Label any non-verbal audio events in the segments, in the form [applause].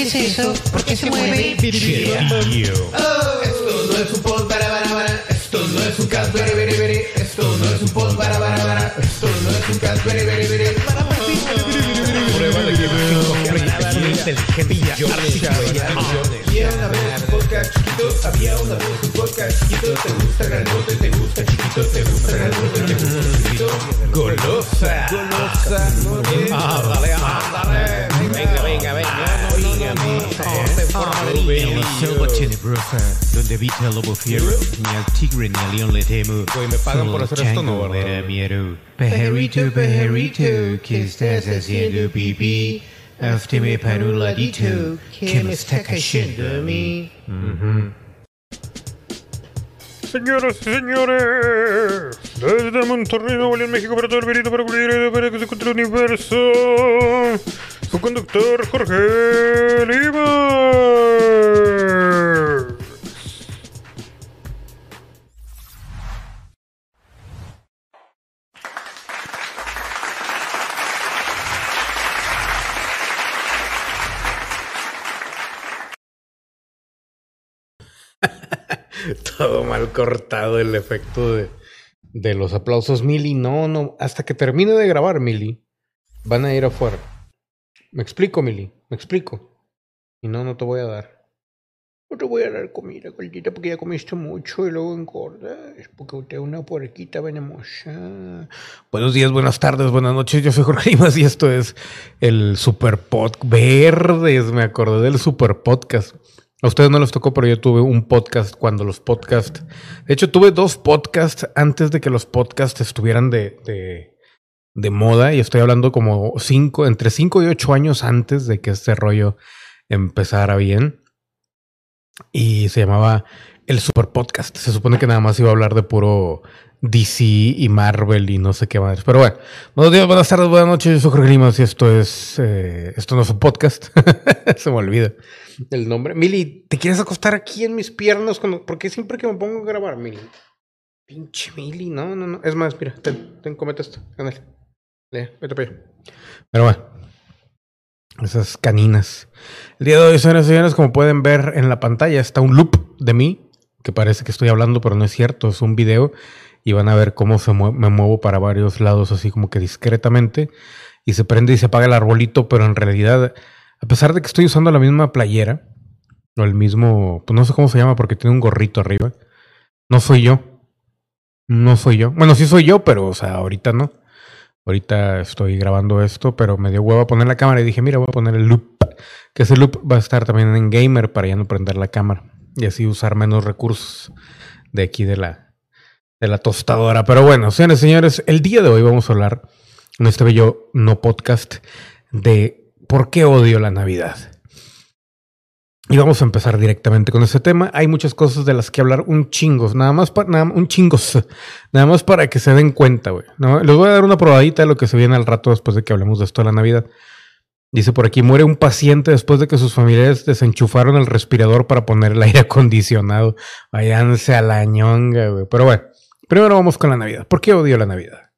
¿Qué es eso? ¿Por qué se mueve? Esto no es un pod para para para. Esto no es un cast very. Esto no es un pod para para para. Esto no es un cast. Prueba de inteligencia Había una vez un podcast chiquito. Había una vez un podcast chiquito. Te gusta grandote, te gusta chiquito, te gusta grandote, te gusta chiquito. Golosa. Golosa. Ándale, ándale. Venga, venga, venga. Donde habita el lobo fiero, ni al tigre ni al león le temo. Güey, ¿me pagan por hacer esto? No, ¿verdad? Pajarito, pajarito, ¿qué estás haciendo, pipí? Hazte para un ladito, que me está cayendo a mí. Señoras y señores, desde Monterrey, Nuevo León, México, para todo el verito, para para que el universo, su conductor Jorge Lima. Todo mal cortado el efecto de, de los aplausos, Mili. No, no, hasta que termine de grabar, Mili, van a ir afuera. Me explico, Mili, me explico. Y no, no te voy a dar. No te voy a dar comida, gordita, porque ya comiste mucho y luego engordas. Porque usted es una puerquita venenosa. Buenos días, buenas tardes, buenas noches. Yo soy Jorge Limas y esto es el Super Podcast. Verdes, me acordé del Super Podcast. A ustedes no les tocó, pero yo tuve un podcast cuando los podcasts. De hecho, tuve dos podcasts antes de que los podcasts estuvieran de, de, de moda. Y estoy hablando como cinco, entre cinco y ocho años antes de que este rollo empezara bien. Y se llamaba el Super Podcast. Se supone que nada más iba a hablar de puro DC y Marvel y no sé qué más. Pero bueno, buenos días, buenas tardes, buenas noches. Yo soy Jorge Limas y esto es. eh, esto no es un podcast. [laughs] se me olvida el nombre. Mili, ¿te quieres acostar aquí en mis piernas? Cuando... Porque siempre que me pongo a grabar, Mili. Pinche Mili, no, no, no. Es más, mira, ten, ten, comete esto. Ándale. Vete para allá. Pero bueno. Esas caninas. El día de hoy, señores y señores, como pueden ver en la pantalla, está un loop de mí, que parece que estoy hablando, pero no es cierto, es un video. Y van a ver cómo se mue- me muevo para varios lados, así como que discretamente. Y se prende y se apaga el arbolito, pero en realidad, a pesar de que estoy usando la misma playera, o el mismo, pues no sé cómo se llama porque tiene un gorrito arriba, no soy yo. No soy yo. Bueno, sí soy yo, pero, o sea, ahorita no. Ahorita estoy grabando esto, pero me dio huevo a poner la cámara y dije, mira, voy a poner el loop. Que ese loop va a estar también en Gamer para ya no prender la cámara. Y así usar menos recursos de aquí de la, de la tostadora. Pero bueno, señores señores, el día de hoy vamos a hablar en este bello no podcast de por qué odio la Navidad. Y vamos a empezar directamente con ese tema. Hay muchas cosas de las que hablar, un chingos, nada más para, nada, un chingos, nada más para que se den cuenta, güey. ¿no? Les voy a dar una probadita de lo que se viene al rato después de que hablemos de esto de la Navidad. Dice por aquí, muere un paciente después de que sus familiares desenchufaron el respirador para poner el aire acondicionado. Váyanse a la ñonga, güey. Pero bueno, primero vamos con la Navidad. ¿Por qué odio la Navidad?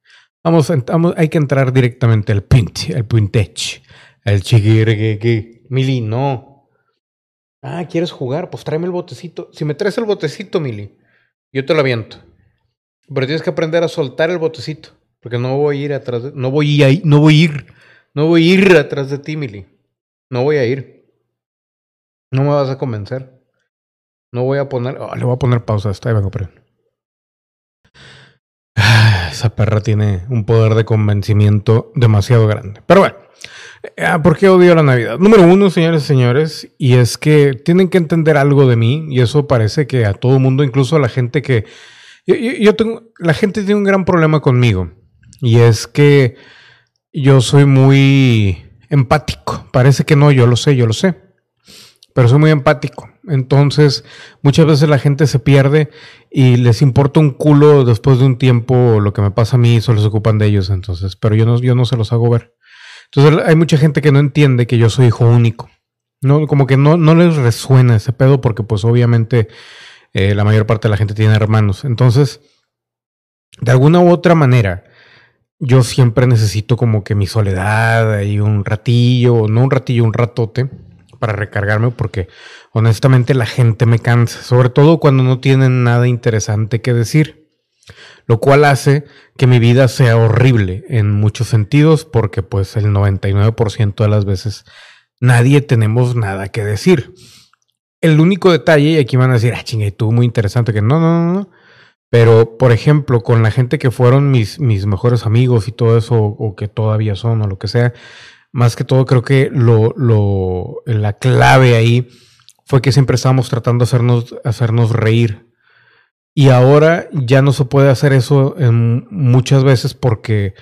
Vamos, hay que entrar directamente al pint, al puntech, al chiquirgue. Mili, no. Ah, ¿quieres jugar? Pues tráeme el botecito. Si me traes el botecito, Mili, yo te lo aviento. Pero tienes que aprender a soltar el botecito. Porque no voy a ir atrás de... No voy a ir, no voy a ir. No voy a ir atrás de ti, Mili. No voy a ir. No me vas a convencer. No voy a poner... oh, le voy a poner pausa a esto. Ahí vengo, pero... [sighs] Esa perra tiene un poder de convencimiento demasiado grande. Pero bueno. Ah, ¿Por qué odio la Navidad? Número uno, señores y señores, y es que tienen que entender algo de mí, y eso parece que a todo mundo, incluso a la gente que... Yo- yo tengo... La gente tiene un gran problema conmigo, y es que yo soy muy empático. Parece que no, yo lo sé, yo lo sé, pero soy muy empático. Entonces, muchas veces la gente se pierde y les importa un culo después de un tiempo lo que me pasa a mí, solo se ocupan de ellos, entonces, pero yo no, yo no se los hago ver. Entonces hay mucha gente que no entiende que yo soy hijo único. No, como que no, no les resuena ese pedo porque pues obviamente eh, la mayor parte de la gente tiene hermanos. Entonces, de alguna u otra manera, yo siempre necesito como que mi soledad y un ratillo, no un ratillo, un ratote, para recargarme porque honestamente la gente me cansa, sobre todo cuando no tienen nada interesante que decir, lo cual hace que mi vida sea horrible en muchos sentidos porque pues el 99% de las veces nadie tenemos nada que decir. El único detalle, y aquí van a decir, ah, chinga, y tú muy interesante, que no, no, no, no. Pero, por ejemplo, con la gente que fueron mis, mis mejores amigos y todo eso, o que todavía son, o lo que sea, más que todo creo que lo, lo, la clave ahí fue que siempre estábamos tratando de hacernos, hacernos reír. Y ahora ya no se puede hacer eso en muchas veces porque,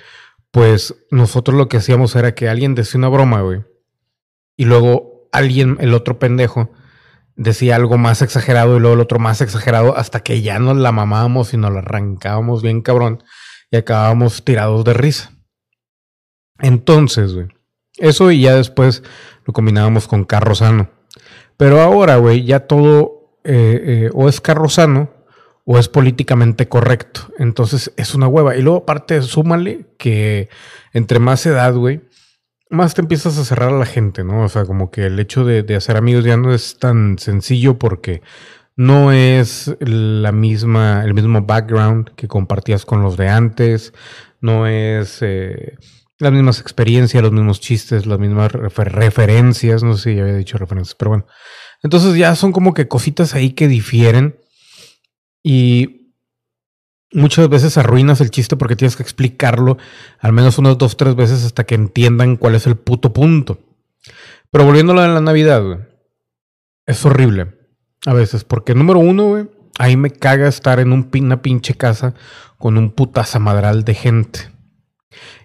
pues, nosotros lo que hacíamos era que alguien decía una broma, güey. Y luego alguien, el otro pendejo, decía algo más exagerado y luego el otro más exagerado hasta que ya nos la mamábamos y nos la arrancábamos bien cabrón y acabábamos tirados de risa. Entonces, güey, eso y ya después lo combinábamos con carro sano. Pero ahora, güey, ya todo eh, eh, o es carro sano o es políticamente correcto. Entonces es una hueva. Y luego aparte, súmale que entre más edad, güey, más te empiezas a cerrar a la gente, ¿no? O sea, como que el hecho de, de, hacer amigos ya no es tan sencillo porque no es la misma, el mismo background que compartías con los de antes, no es eh, las mismas experiencias, los mismos chistes, las mismas refer referencias, no sé si ya había dicho referencias, pero bueno. Entonces ya son como que cositas ahí que difieren y muchas veces arruinas el chiste porque tienes que explicarlo al menos unas dos, tres veces hasta que entiendan cuál es el puto punto. Pero volviéndolo a la Navidad, güey, es horrible a veces porque número uno, güey, ahí me caga estar en un, una pinche casa con un putazamadral de gente.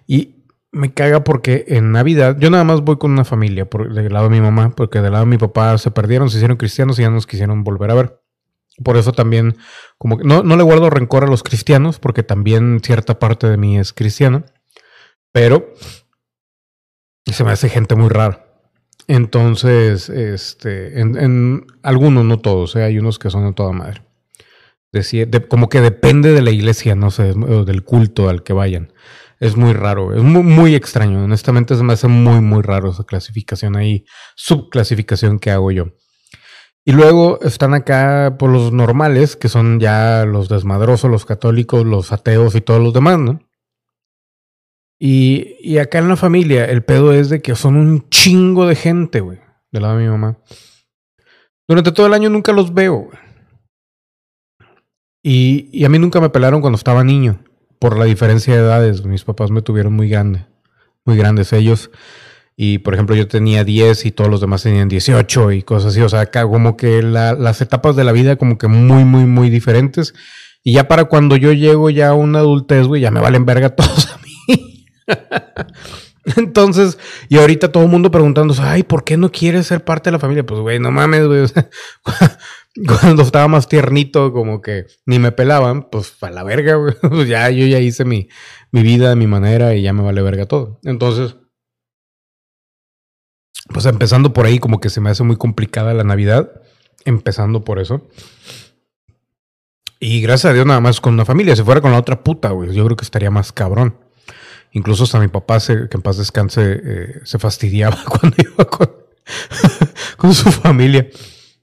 Y me caga porque en Navidad, yo nada más voy con una familia, por, del lado de mi mamá, porque del lado de mi papá se perdieron, se hicieron cristianos y ya nos quisieron volver a ver. Por eso también, como que no, no le guardo rencor a los cristianos, porque también cierta parte de mí es cristiana, pero se me hace gente muy rara. Entonces, este, en, en algunos, no todos, ¿eh? hay unos que son de toda madre. Decir, de, como que depende de la iglesia, no sé, del culto al que vayan. Es muy raro, es muy, extraño. Honestamente, se me hace muy, muy raro esa clasificación ahí, subclasificación que hago yo. Y luego están acá por los normales, que son ya los desmadrosos, los católicos, los ateos y todos los demás, ¿no? Y, y acá en la familia, el pedo es de que son un chingo de gente, güey, del lado de mi mamá. Durante todo el año nunca los veo, güey. Y, y, a mí nunca me pelaron cuando estaba niño, por la diferencia de edades. Mis papás me tuvieron muy grande, muy grandes ellos. Y por ejemplo, yo tenía 10 y todos los demás tenían 18 y cosas así. O sea, como que la, las etapas de la vida como que muy, muy, muy diferentes. Y ya para cuando yo llego ya a una adultez, güey, ya me valen verga [laughs] todos a mí. Entonces, y ahorita todo el mundo preguntándose, ay, ¿por qué no quieres ser parte de la familia? Pues, güey, no mames, güey. [laughs] [laughs] cuando estaba más tiernito, como que ni me pelaban, pues a la verga, güey. [laughs] Pues ya, yo ya hice mi, mi vida, mi manera y ya me vale verga todo. Entonces, pues empezando por ahí, como que se me hace muy complicada la Navidad. Empezando por eso. Y gracias a Dios, nada más con una familia. Si fuera con la otra puta, güey, yo creo que estaría más cabrón. Incluso hasta mi papá, se, que en paz descanse, eh, se fastidiaba [laughs] cuando iba con su familia.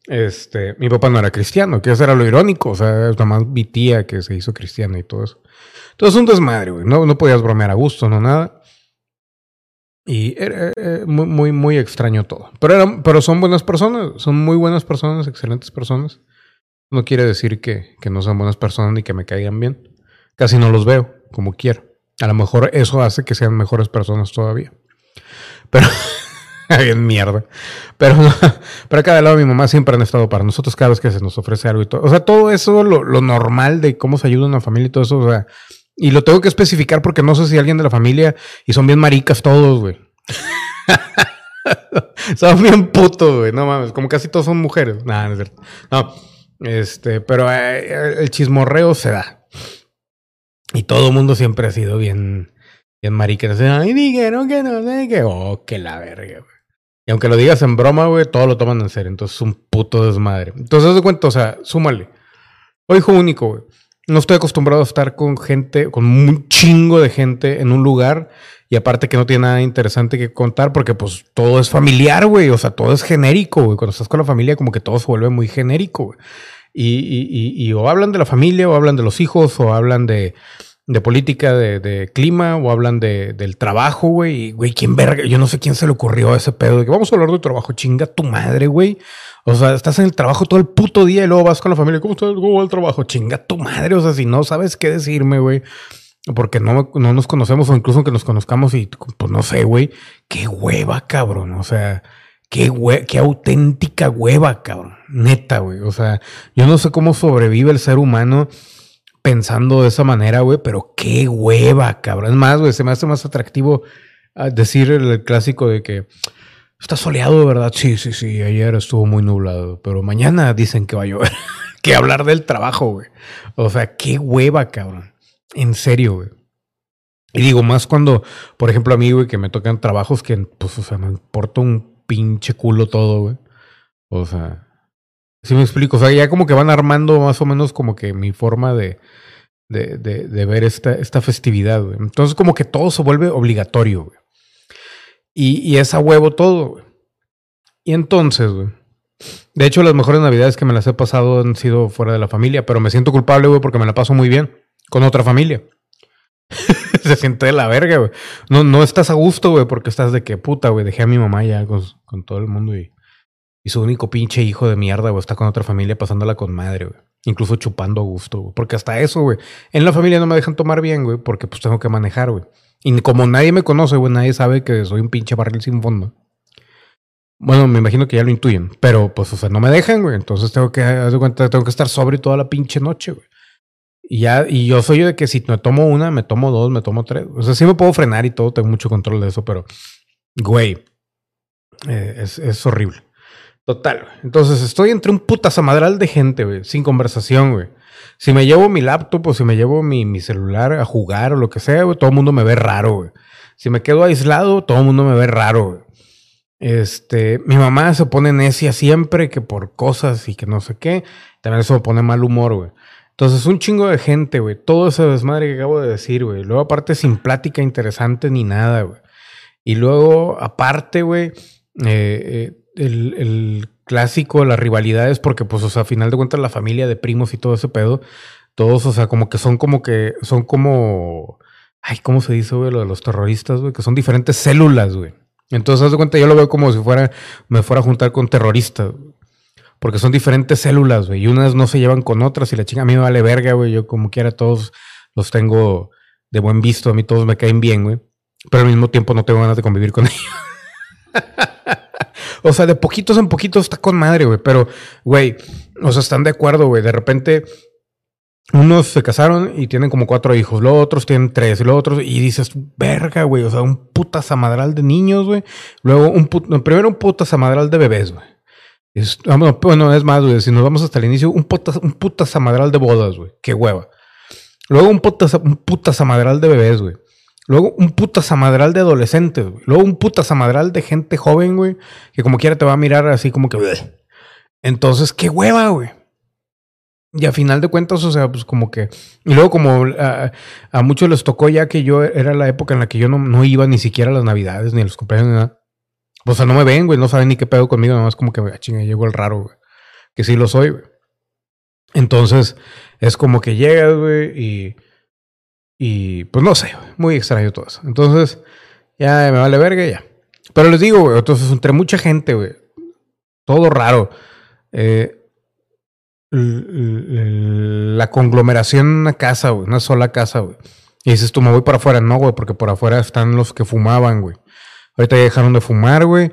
Este, mi papá no era cristiano, que eso era lo irónico. O sea, es nada más mi tía que se hizo cristiana y todo eso. Entonces, un desmadre, güey. No, no podías bromear a gusto, no nada. Y era, eh, muy, muy, muy extraño todo. Pero, eran, pero son buenas personas, son muy buenas personas, excelentes personas. No quiere decir que, que no son buenas personas ni que me caigan bien. Casi no los veo como quiero. A lo mejor eso hace que sean mejores personas todavía. Pero, [laughs] [laughs] bien mierda. Pero, pero acá del lado mi mamá siempre han estado para nosotros cada vez que se nos ofrece algo y todo. O sea, todo eso, lo, lo normal de cómo se ayuda una familia y todo eso, o sea, y lo tengo que especificar porque no sé si alguien de la familia y son bien maricas todos, güey. [laughs] son bien putos, güey. No mames, como casi todos son mujeres. Nada, no es cierto. No, este, pero eh, el chismorreo se da. Y todo el mundo siempre ha sido bien, bien marica. Ay, dijeron que no sé qué. Oh, que la verga, güey. Y aunque lo digas en broma, güey, todo lo toman en serio. Entonces es un puto desmadre. Entonces, de cuenta, o sea, súmale. O hijo único, güey. no estoy acostumbrado a estar con gente, con un chingo de gente en un lugar y aparte que no tiene nada interesante que contar porque pues todo es familiar, güey, o sea, todo es genérico, güey. Cuando estás con la familia como que todo se vuelve muy genérico, güey. Y, o hablan de la familia, o hablan de los hijos, o hablan de, de política, de, de clima, o hablan de, del trabajo, güey. Y, güey, ¿quién verga? Yo no sé quién se le ocurrió ese pedo de que vamos a hablar de trabajo. Chinga tu madre, güey. O sea, estás en el trabajo todo el puto día y luego vas con la familia. ¿Cómo estás? ¿Cómo va el trabajo? Chinga tu madre. O sea, si no sabes qué decirme, güey. Porque no, no nos conocemos o incluso que nos conozcamos y pues no sé, güey. Qué hueva, cabrón. O sea, qué, qué auténtica hueva, cabrón. Neta, güey. O sea, yo no sé cómo sobrevive el ser humano pensando de esa manera, güey, pero qué hueva, cabrón. Es más, güey, se me hace más atractivo ah, decir el clásico de que está soleado, ¿verdad? Sí, sí, sí, ayer estuvo muy nublado, pero mañana dicen que va a llover. [laughs] que hablar del trabajo, güey. O sea, qué hueva, cabrón. En serio, güey. Y digo, más cuando, por ejemplo, a mí, güey, que me tocan trabajos que, pues, o sea, me importa un pinche culo todo, güey. O sea, sí me explico. O sea, ya como que van armando más o menos como que mi forma de, de, de, de ver esta, esta festividad, güey. Entonces, como que todo se vuelve obligatorio, güey. Y, y es a huevo todo, güey. Y entonces, güey. De hecho, las mejores navidades que me las he pasado han sido fuera de la familia, pero me siento culpable, güey, porque me la paso muy bien con otra familia. [laughs] Se siente de la verga, güey. No, no estás a gusto, güey, porque estás de que puta, güey. Dejé a mi mamá ya con, con todo el mundo y, y, su único pinche hijo de mierda, güey, está con otra familia pasándola con madre, güey. Incluso chupando a gusto, güey. Porque hasta eso, güey. En la familia no me dejan tomar bien, güey, porque pues tengo que manejar, güey. Y como nadie me conoce, güey, nadie sabe que soy un pinche barril sin fondo. Bueno, me imagino que ya lo intuyen, pero pues, o sea, no me dejan, güey. Entonces tengo que, de cuenta, tengo que estar sobrio toda la pinche noche, güey. Y ya, y yo soy yo de que si me tomo una, me tomo dos, me tomo tres. O sea, sí me puedo frenar y todo, tengo mucho control de eso, pero, güey, eh, es, horrible. Total. Entonces estoy entre un putazamadral de gente, güey, sin conversación, güey. Si me llevo mi laptop o si me llevo mi, mi celular a jugar o lo que sea, güey, todo el mundo me ve raro, güey. Si me quedo aislado, todo el mundo me ve raro, güey. Este, mi mamá se pone necia siempre que por cosas y que no sé qué. También eso me pone mal humor, güey. Entonces, un chingo de gente, güey. Todo ese desmadre que acabo de decir, güey. Luego, aparte, sin plática interesante ni nada, güey. Y luego, aparte, güey, eh, eh, el, el, clásico, las rivalidades, porque, pues, o sea, a final de cuentas, la familia de primos y todo ese pedo, todos, o sea, como que son como que, son como, ay, ¿cómo se dice, güey? Lo de los terroristas, güey, que son diferentes células, güey. Entonces, haz de cuenta, yo lo veo como si fuera, me fuera a juntar con terroristas. Porque son diferentes células, güey. Y unas no se llevan con otras y la chinga a mí me vale verga, güey. Yo como quiera todos los tengo de buen visto. A mí todos me caen bien, güey. Pero al mismo tiempo no tengo ganas de convivir con [laughs] ellos. O sea, de poquitos en poquitos está con madre, güey. Pero, güey, o sea, están de acuerdo, güey. De repente unos se casaron y tienen como cuatro hijos, los otros tienen tres, los otros, y dices, verga, güey, o sea, un puta zamadral de niños, güey. Luego, un put, primero un puta zamadral de bebés, güey. Es, bueno, es más, güey, si nos vamos hasta el inicio, un puta, un puta zamadral de bodas, güey. Qué hueva. Luego un puta, un puta zamadral de bebés, güey. Luego un puta zamadral de adolescentes, güey. Luego un puta zamadral de gente joven, güey, que como quiera te va a mirar así como que... Entonces, qué hueva, güey. Y a final de cuentas, o sea, pues como que... Y luego como a, muchos les tocó ya que yo era la época en la que yo no, no iba ni siquiera a las navidades, ni a los cumpleaños, ni nada. O sea, no me ven, güey, no saben ni qué pedo conmigo, nada más como que, ah, chinga, llegó el raro, güey. Que sí lo soy, güey. Entonces, es como que llegas, güey, y... Y pues no sé, muy extraño todo eso. Entonces, ya me vale verga, ya. Pero les digo, güey, entonces entre mucha gente, güey, todo raro. Eh, la conglomeración en una casa, güey, una sola casa, güey. Y dices tú, me voy para afuera. No, güey, porque por afuera están los que fumaban, güey. Ahorita ya dejaron de fumar, güey.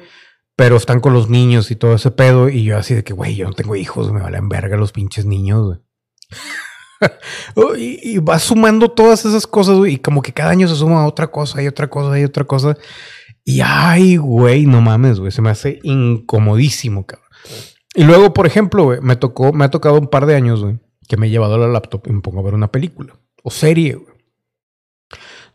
Pero están con los niños y todo ese pedo. Y yo así de que, güey, yo no tengo hijos, me valen verga los pinches niños, güey. [laughs] y, y va sumando todas esas cosas. Y como que cada año se suma otra cosa y otra cosa y otra cosa. Y ay, güey, no mames, güey. Se me hace incomodísimo, cabrón. Y luego, por ejemplo, me tocó, me ha tocado un par de años, güey, que me he llevado la laptop y me pongo a ver una película o serie, güey.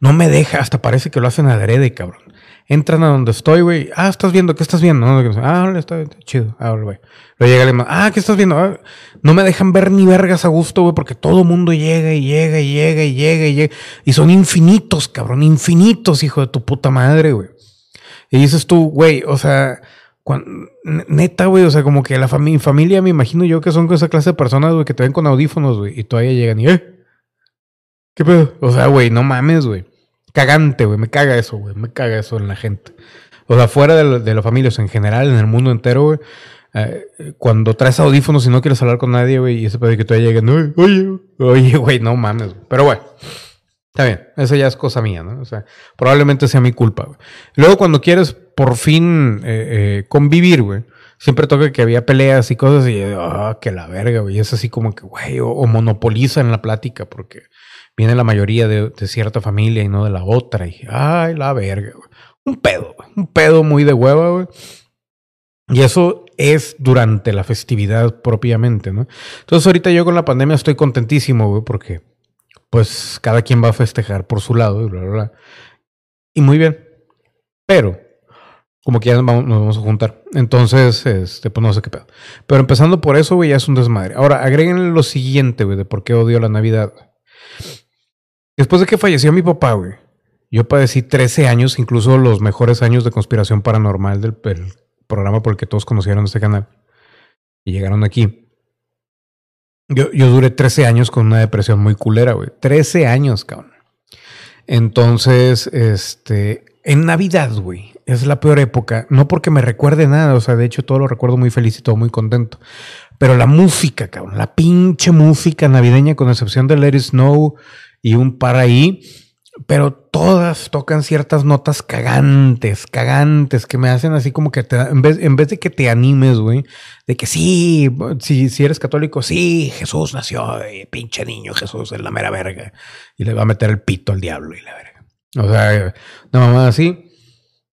No me deja, hasta parece que lo hacen adrede, cabrón. Entran a donde estoy, güey. Ah, ¿estás viendo? ¿Qué estás viendo? Ah, órale, está, chido. Ah, güey. Luego llega alguien más. Ah, ¿qué estás viendo? Ah, no me dejan ver ni vergas a gusto, güey, porque todo mundo llega y llega y llega y llega y llega. Y son infinitos, cabrón. Infinitos, hijo de tu puta madre, güey. Y dices tú, güey, o sea, neta, güey, o sea, como que la fami- familia, me imagino yo que son esa clase de personas, güey, que te ven con audífonos, güey, y todavía llegan y, eh, ¿qué pedo? O sea, güey, no mames, güey. Cagante, güey, me caga eso, güey, me caga eso en la gente. O sea, fuera de, la- de la familia, o sea, en general, en el mundo entero, güey. eh, cuando traes audífonos y no quieres hablar con nadie, güey, y ese pedo que todavía llegan, "Oye, oye, oye, güey, no mames, güey. Pero bueno, Está bien, eso ya es cosa mía, ¿no? O sea, probablemente sea mi culpa, güey. Luego, cuando quieres por fin eh, eh, convivir, güey, siempre toca que había peleas y cosas y, ah, que la verga, güey. Es así como que, güey, o, o monopolizan la plática porque viene la mayoría de, de cierta familia y no de la otra. Y, ay, la verga. Un pedo. Un pedo muy de hueva, güey. Y eso es durante la festividad propiamente, ¿no? Entonces, ahorita yo con la pandemia estoy contentísimo, güey, porque pues cada quien va a festejar por su lado y bla, bla, bla. Y muy bien. Pero, como que ya nos vamos, a juntar. Entonces, este, pues no sé qué pedo. Pero empezando por eso, güey, ya es un desmadre. Ahora, agréguenle lo siguiente, güey, de por qué odio la Navidad. Después de que falleció mi papá, güey, yo padecí 13 años, incluso los mejores años de conspiración paranormal del, del programa por el que todos conocieron este canal. Y llegaron aquí. Yo, yo duré 13 años con una depresión muy culera, güey. 13 años, cabrón. Entonces, este, en Navidad, güey, es la peor época. No porque me recuerde nada, o sea, de hecho todo lo recuerdo muy feliz y todo muy contento. Pero la música, cabrón, la pinche música navideña, con excepción de Let Snow y un par ahí, pero todas tocan ciertas notas cagantes, cagantes, que me hacen así como que te, en, vez, en vez de que te animes, güey, de que sí, si, si eres católico, sí, Jesús nació, y pinche niño Jesús es la mera verga, y le va a meter el pito al diablo y la verga. O sea, una mamá así.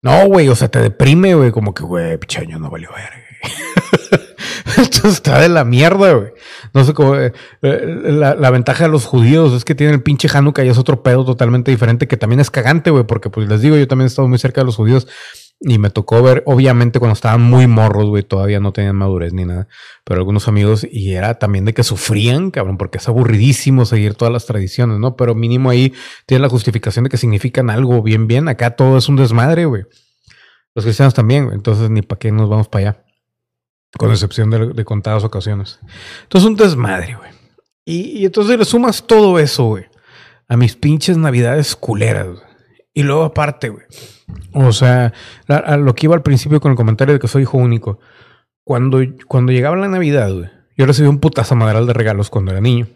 No, güey, o sea, te deprime, güey, como que, güey, pinche no valió verga. [laughs] Esto está de la mierda, güey. No sé cómo. eh, eh, la ventaja de los judíos es que tienen el pinche Hanukkah y es otro pedo totalmente diferente que también es cagante, güey, porque pues les digo, yo también he estado muy cerca de los judíos y me tocó ver, obviamente, cuando estaban muy morros, güey, todavía no tenían madurez ni nada, pero algunos amigos y era también de que sufrían, cabrón, porque es aburridísimo seguir todas las tradiciones, ¿no? Pero mínimo ahí tiene la justificación de que significan algo bien, bien. Acá todo es un desmadre, güey. Los cristianos también, güey. Entonces, ni para qué nos vamos para allá con excepción de, de contadas ocasiones. Entonces, un desmadre, güey. Y, y, entonces le sumas todo eso, güey, a mis pinches navidades culeras, güey. Y luego aparte, güey. O sea, a, lo que iba al principio con el comentario de que soy hijo único. Cuando, cuando llegaba la Navidad, güey, yo recibí un putazo madral de regalos cuando era niño.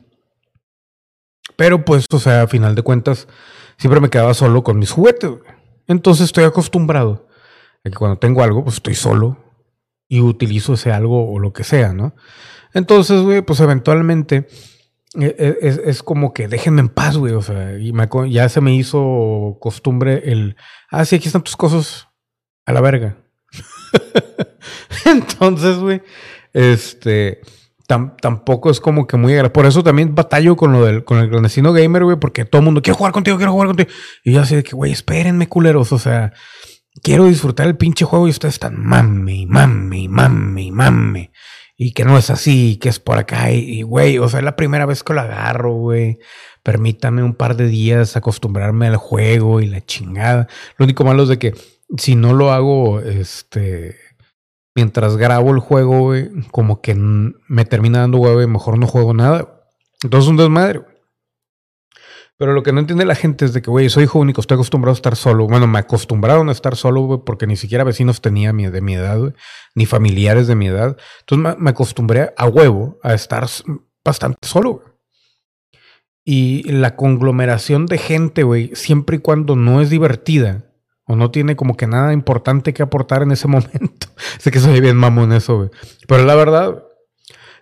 Pero pues, o sea, a final de cuentas, siempre me quedaba solo con mis juguetes, güey. Entonces estoy acostumbrado a que cuando tengo algo, pues estoy solo y utilizo ese algo o lo que sea, ¿no? Entonces, güey, pues eventualmente es, es, es, como que déjenme en paz, güey, o sea, y ya se me hizo costumbre el, ah, sí, aquí están tus cosas a la verga. [laughs] Entonces, güey, este, tam, tampoco es como que muy Por eso también batallo con lo del, con el clandestino gamer, güey, porque todo el mundo quiere jugar contigo, quiero jugar contigo. Y yo así de que, güey, espérenme, culeros, o sea, quiero disfrutar el pinche juego y ustedes están mame, mame, mame, mame. Y que no es así, que es por acá. Y, güey, o sea, es la primera vez que lo agarro, güey. Permítame un par de días acostumbrarme al juego y la chingada. Lo único malo es de que si no lo hago, este, mientras grabo el juego, güey, como que me termina dando huevo y mejor no juego nada. Entonces un desmadre, güey. Pero lo que no entiende la gente es de que, güey, soy hijo único, estoy acostumbrado a estar solo. Bueno, me acostumbraron a estar solo, güey, porque ni siquiera vecinos tenía de mi edad, ni familiares de mi edad. Entonces me, acostumbré a huevo a estar bastante solo. Y la conglomeración de gente, güey, siempre y cuando no es divertida o no tiene como que nada importante que aportar en ese [laughs] momento. sé que soy bien mamón eso, güey. Pero la verdad,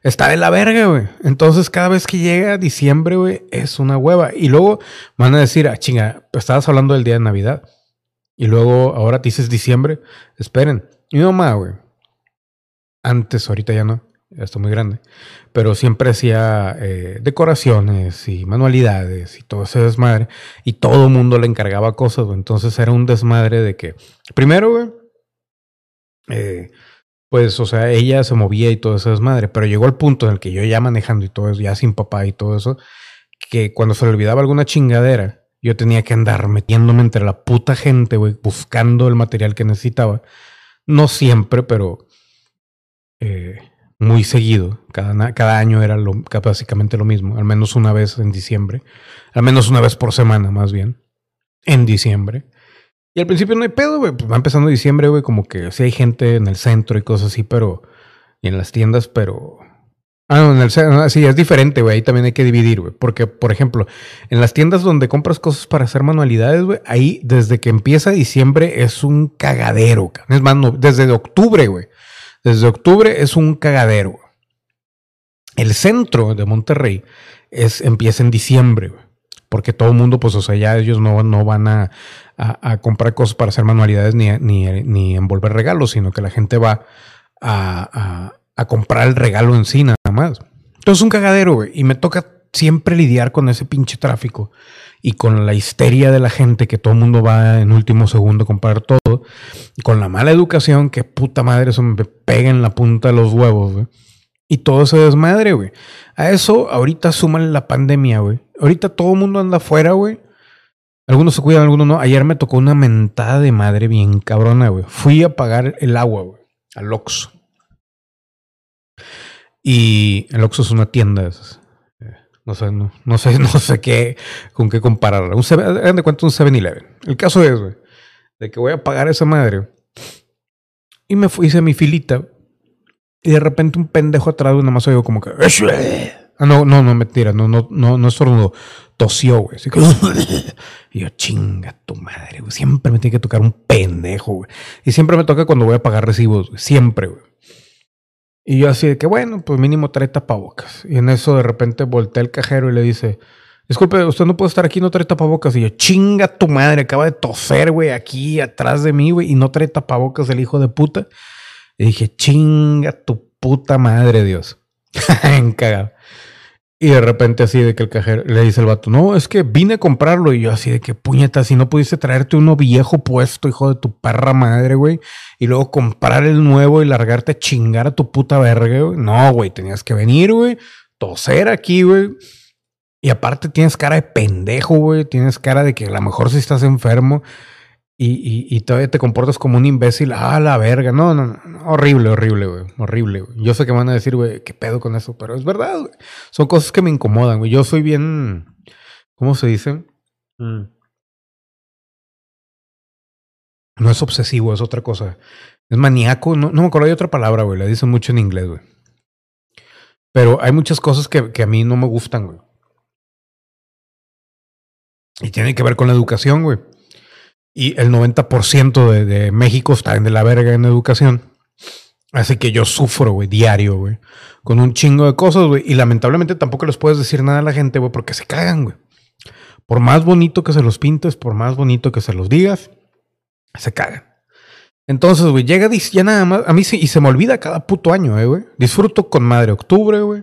está de la verga, güey. Entonces, cada vez que llega diciembre, güey, es una hueva. Y luego van a decir, ah, chinga, estabas hablando del día de Navidad. Y luego, ahora dices diciembre. Esperen. Mi mamá, güey. Antes, ahorita ya no. ya está muy grande, pero siempre hacía eh, decoraciones y manualidades y todo ese desmadre, y todo el mundo le encargaba cosas, güey. Entonces era un desmadre de que, primero, güey, eh, pues, o sea, ella se movía y todo ese desmadre, pero llegó el punto en el que yo ya manejando y todo eso, ya sin papá y todo eso, que cuando se le olvidaba alguna chingadera, yo tenía que andar metiéndome entre la puta gente, güey, buscando el material que necesitaba. No siempre, pero eh, muy seguido. Cada, cada año era lo, básicamente lo mismo, al menos una vez en diciembre, al menos una vez por semana, más bien, en diciembre. Y al principio no hay pedo, güey. Pues va empezando diciembre, güey. Como que sí hay gente en el centro y cosas así, pero. Y en las tiendas, pero. Ah, no, en el centro. Sí, es diferente, güey. Ahí también hay que dividir, güey. Porque, por ejemplo, en las tiendas donde compras cosas para hacer manualidades, güey. Ahí, desde que empieza diciembre, es un cagadero, cabrón. Es más, desde octubre, güey. Desde octubre es un cagadero. güey. El centro de Monterrey es, empieza en diciembre, güey. Porque todo el mundo, pues, o sea, ya ellos no, no van a, a- comprar cosas para hacer manualidades ni, ni, envolver regalos, sino que la gente va a, comprar el regalo en sí nada más. Entonces es un cagadero, güey. Y me toca siempre lidiar con ese pinche tráfico y con la histeria de la gente que todo el mundo va en último segundo a comprar todo. Y con la mala educación que puta madre eso me pega en la punta de los huevos, güey. Y todo ese desmadre, güey. A eso ahorita suman la pandemia, güey. Ahorita todo el mundo anda afuera, güey. Algunos se cuidan, algunos no. Ayer me tocó una mentada de madre bien cabrona, güey. Fui a pagar el agua, güey. Al Oxxo. Y el Oxxo es una tienda. de esas. Eh, No sé, no, sé, [laughs] no sé qué, con qué compararla. Un hagan de cuenta un 7-Eleven. El caso es, güey, de que voy a pagar esa madre. Y me fui, hice mi filita. Y de repente un pendejo atrás, nada más oigo como que. Ah, no, no, no, mentira, no, no, no, no estornudó. Tosió, güey. [laughs] Y yo, chinga tu madre, güey. Siempre me tiene que tocar un pendejo, güey. Y siempre me toca cuando voy a pagar recibos, güey. Siempre, güey. Y yo así de que, bueno, pues mínimo trae tapabocas. Y en eso de repente voltea el cajero y le dice, disculpe, usted no puede estar aquí, no trae tapabocas. Y yo, chinga tu madre, acaba de toser, güey, aquí atrás de mí, güey, y no trae tapabocas el hijo de puta. Y dije, chinga tu puta madre, Dios. [laughs] Encagado. Y de repente así de que el cajero le dice el vato, no, es que vine a comprarlo. Y yo así de que puñeta, si no pudiste traerte uno viejo puesto, hijo de tu perra madre, güey. Y luego comprar el nuevo y largarte a chingar a tu puta verga, güey. No, güey, tenías que venir, güey. Toser aquí, güey. Y aparte tienes cara de pendejo, güey. Tienes cara de que a lo mejor si estás enfermo y, y, y todavía te comportas como un imbécil. Ah, la verga. No, no, no. Horrible, horrible, güey. Horrible, güey. Yo sé que van a decir, güey, qué pedo con eso, pero es verdad, güey. Son cosas que me incomodan, güey. Yo soy bien. ¿Cómo se dice? Mm. No es obsesivo, es otra cosa. Es maníaco. No, no me acuerdo, hay otra palabra, güey. La dicen mucho en inglés, güey. Pero hay muchas cosas que, que a mí no me gustan, güey. Y tiene que ver con la educación, güey. Y el 90% de, de México está en de la verga en educación. Así que yo sufro, güey, diario, güey. Con un chingo de cosas, güey. Y lamentablemente tampoco les puedes decir nada a la gente, güey, porque se cagan, güey. Por más bonito que se los pintes, por más bonito que se los digas, se cagan. Entonces, güey, llega ya nada más. A mí sí, y se me olvida cada puto año, eh, güey. Disfruto con madre octubre, güey.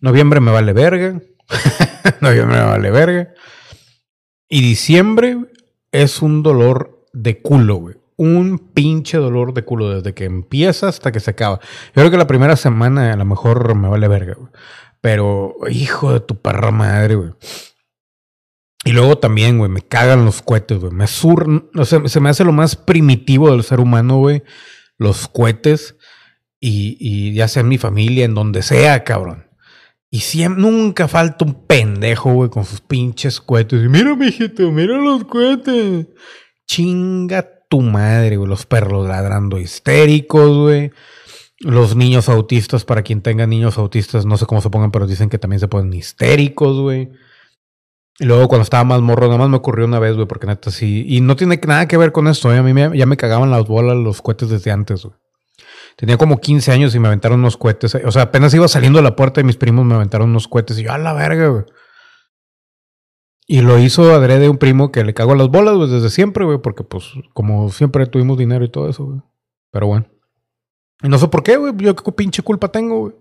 Noviembre me vale verga. [laughs] Noviembre me vale verga. Y diciembre es un dolor de culo, güey. Un pinche dolor de culo desde que empieza hasta que se acaba. Yo creo que la primera semana a lo mejor me vale verga, güey. Pero, hijo de tu perra madre, güey. Y luego también, güey, me cagan los cohetes, güey. Me sur... Se me hace lo más primitivo del ser humano, güey. Los cohetes. Y, y ya sea en mi familia, en donde sea, cabrón. Y siempre, nunca falta un pendejo, güey, con sus pinches cohetes. Y mira, mijito, mira los cohetes. Chinga tu madre, güey. Los perros ladrando histéricos, güey. Los niños autistas, para quien tenga niños autistas, no sé cómo se pongan, pero dicen que también se ponen histéricos, güey. Y luego cuando estaba más morro, nada más me ocurrió una vez, güey, porque neta sí. Y no tiene nada que ver con esto, ¿eh? A mí ya me cagaban las bolas los cohetes desde antes, güey. Tenía como 15 años y me aventaron unos cohetes. O sea, apenas iba saliendo de la puerta y mis primos me aventaron unos cohetes. Y yo, a la verga, güey. Y lo hizo adrede un primo que le cagó las bolas, güey, desde siempre, güey. Porque, pues, como siempre tuvimos dinero y todo eso, güey. Pero bueno. Y no sé por qué, güey. Yo qué pinche culpa tengo, güey.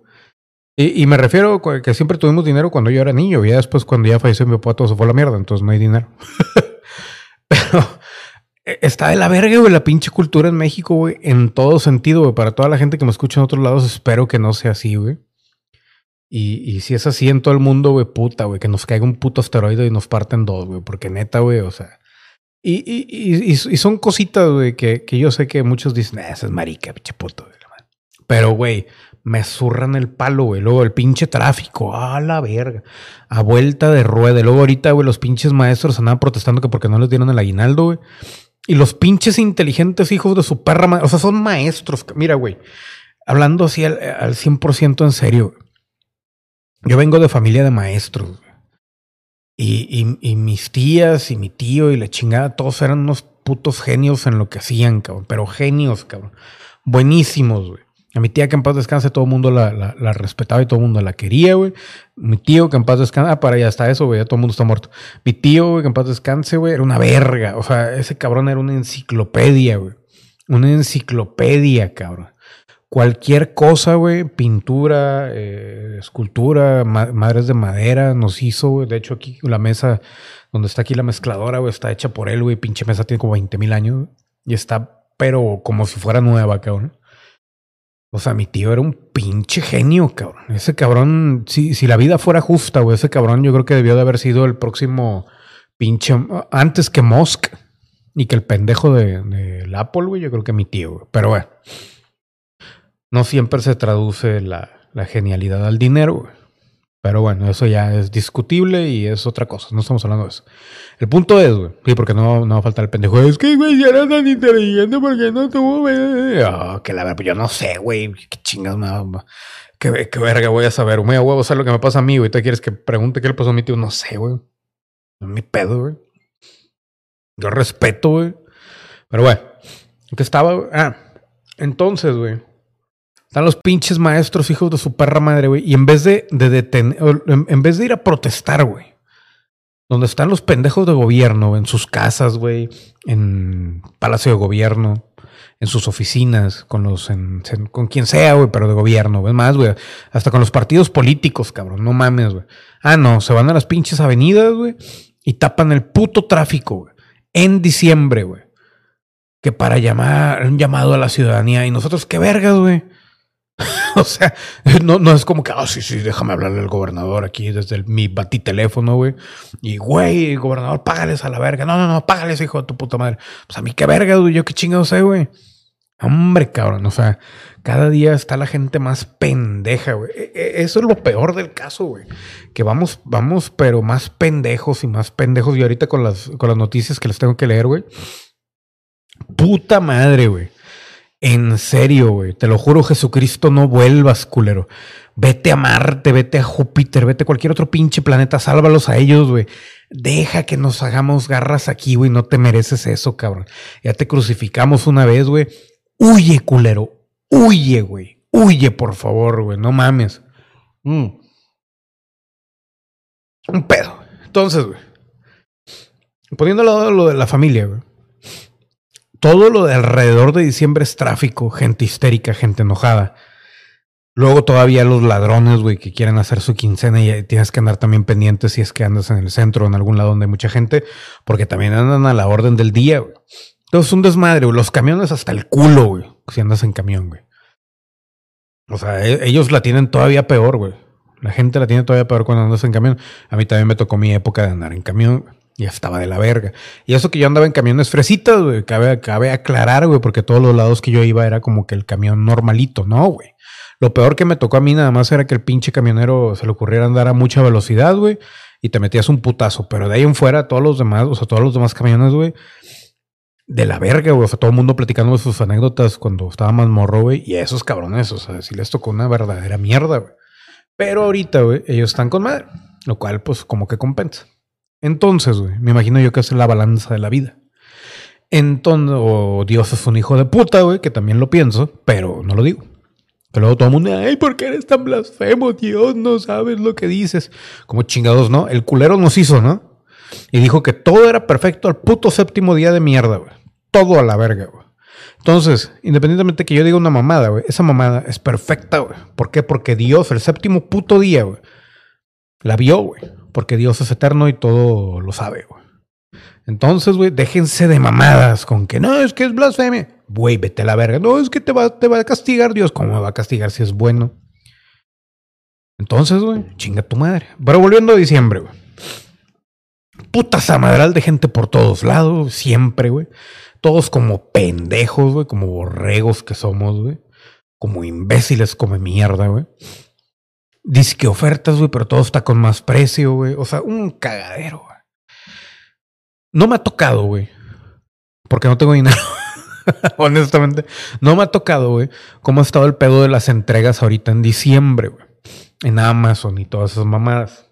Y, me refiero a que siempre tuvimos dinero cuando yo era niño. Y ya después, cuando ya falleció mi papá, todo se fue a la mierda. Entonces no hay dinero. [laughs] Pero está de la verga, güey, la pinche cultura en México, güey. En todo sentido, güey. Para toda la gente que me escucha en otros lados, espero que no sea así, güey. Y, y si es así en todo el mundo, güey, puta, güey. Que nos caiga un puto asteroide y nos parten dos, güey. Porque neta, güey, o sea... Y, y, y, son cositas, güey, que, que yo sé que muchos dicen, "Ah, esa es marica, pinche puto. güey, la madre". Pero, güey, me zurran el palo, güey. Luego el pinche tráfico, a la verga. A vuelta de rueda. Luego ahorita, güey, los pinches maestros andaban protestando que porque no les dieron el aguinaldo, güey. Y los pinches inteligentes hijos de su perra, o sea, son maestros. Mira, güey, hablando así al, al 100% en serio. Yo vengo de familia de maestros. Y, y, y mis tías y mi tío y la chingada, todos eran unos putos genios en lo que hacían, cabrón. Pero genios, cabrón. Buenísimos, güey. A mi tía que en paz descanse, todo el mundo la, respetaba y todo el mundo la quería, güey. Mi tío que en paz descanse, ah, para allá está eso, güey, ya todo el mundo está muerto. Mi tío, güey, que en paz descanse, güey, era una verga. O sea, ese cabrón era una enciclopedia, güey. Una enciclopedia, cabrón. Cualquier cosa, güey, pintura, eh, escultura, ma- madres de madera, nos hizo, güey. De hecho, aquí la mesa donde está aquí la mezcladora, güey, está hecha por él, güey. Pinche mesa tiene como 20 mil años, güey. Y está, pero como si fuera nueva, cabrón. O sea, mi tío era un pinche genio, cabrón. Ese cabrón, si, si la vida fuera justa, güey, ese cabrón yo creo que debió de haber sido el próximo pinche, antes que Musk y que el pendejo de, Apple, güey, yo creo que mi tío, güey. Pero bueno, no siempre se traduce la, la genialidad al dinero, güey. Pero bueno, eso ya es discutible y es otra cosa. No estamos hablando de eso. El punto es, güey. Sí, porque no, no va a faltar el pendejo. Es que, güey, ya era tan inteligente porque no tuvo. güey". Ah, que la verdad, pues yo no sé, güey. Qué chingas me va- Qué, qué verga voy a saber. Muy a huevo saber lo que me pasa a mí, güey. ¿Tú quieres que pregunte qué le pasó a mi tío? No sé, güey. No es mi pedo, güey. Yo respeto, güey. Pero bueno, ¿en qué estaba? güey? Ah, entonces, güey. Están los pinches maestros, hijos de su perra madre, güey. Y en vez de, de detener, en, vez de ir a protestar, güey. Donde están los pendejos de gobierno, en sus casas, güey. En Palacio de Gobierno. En sus oficinas, con los, en- con quien sea, güey, pero de gobierno, güey. Más, güey. Hasta con los partidos políticos, cabrón. No mames, güey. Ah, no, se van a las pinches avenidas, güey. Y tapan el puto tráfico, güey. En diciembre, güey. Que para llamar, un llamado a la ciudadanía. Y nosotros, qué vergas, güey. [laughs] O sea, no, no es como que, ah, sí, sí, déjame hablarle al gobernador aquí desde el- mi batiteléfono, güey. Y, güey, gobernador, págales a la verga. No, no, no, págales, hijo de tu puta madre. Pues a mí qué verga, güey. Yo qué chingado sé, güey. Hombre, cabrón. O sea, cada día está la gente más pendeja, güey. E- e- Eso es lo peor del caso, güey. Que vamos, vamos, pero más pendejos y más pendejos. Y ahorita con las, con las noticias que les tengo que leer, güey. Puta madre, güey. En serio, güey. Te lo juro, Jesucristo, no vuelvas, culero. Vete a Marte, vete a Júpiter, vete a cualquier otro pinche planeta, sálvalos a ellos, güey. Deja que nos hagamos garras aquí, güey. No te mereces eso, cabrón. Ya te crucificamos una vez, güey. Huye, culero. Huye, güey. Huye, por favor, güey. No mames. Mm. Un pedo. Entonces, güey. Lado lo de la familia, güey todo lo de alrededor de diciembre es tráfico, gente histérica, gente enojada. Luego todavía los ladrones, güey, que quieren hacer su quincena y tienes que andar también pendiente si es que andas en el centro o en algún lado donde hay mucha gente, porque también andan a la orden del día, güey. Entonces un desmadre, güey. Los camiones hasta el culo, güey, si andas en camión, güey. O sea, e- ellos la tienen todavía peor, güey. La gente la tiene todavía peor cuando andas en camión. A mí también me tocó mi época de andar en camión. Y estaba de la verga. Y eso que yo andaba en camiones fresitas, güey. Cabe, cabe aclarar, güey, porque todos los lados que yo iba era como que el camión normalito, ¿no, güey? Lo peor que me tocó a mí nada más era que el pinche camionero se le ocurriera andar a mucha velocidad, güey. Y te metías un putazo. Pero de ahí en fuera, todos los demás, o sea, todos los demás camiones, güey. De la verga, güey. O sea, todo el mundo platicando sus anécdotas cuando estaba más morro, güey. Y a esos cabrones, o sea, sí les tocó una verdadera mierda, güey. Pero ahorita, güey, ellos están con madre. Lo cual, pues, como que compensa. Entonces, güey, me imagino yo que es la balanza de la vida. Entonces, o Dios es un hijo de puta, güey, que también lo pienso, pero no lo digo. Que luego todo el mundo, ay, ¿por qué eres tan blasfemo? Dios, no sabes lo que dices. Como chingados, ¿no? El culero nos hizo, ¿no? Y dijo que todo era perfecto al puto séptimo día de mierda, güey. Todo a la verga, güey. Entonces, independientemente que yo diga una mamada, güey, esa mamada es perfecta, güey. ¿Por qué? Porque Dios, el séptimo puto día, güey, la vio, güey. Porque Dios es eterno y todo lo sabe, güey. Entonces, güey, déjense de mamadas con que no, es que es blasfemia. Güey, vete a la verga. No, es que te va, te va a castigar Dios. ¿Cómo me va a castigar si es bueno? Entonces, güey, chinga tu madre. Pero volviendo a diciembre, güey. Puta zamadral de gente por todos lados, siempre, güey. Todos como pendejos, güey, como borregos que somos, güey. Como imbéciles come mierda, güey. Dice que ofertas, güey, pero todo está con más precio, güey. O sea, un cagadero, güey. No me ha tocado, güey. Porque no tengo dinero. [laughs] Honestamente, no me ha tocado, güey. Cómo ha estado el pedo de las entregas ahorita en diciembre, güey. En Amazon y todas esas mamadas.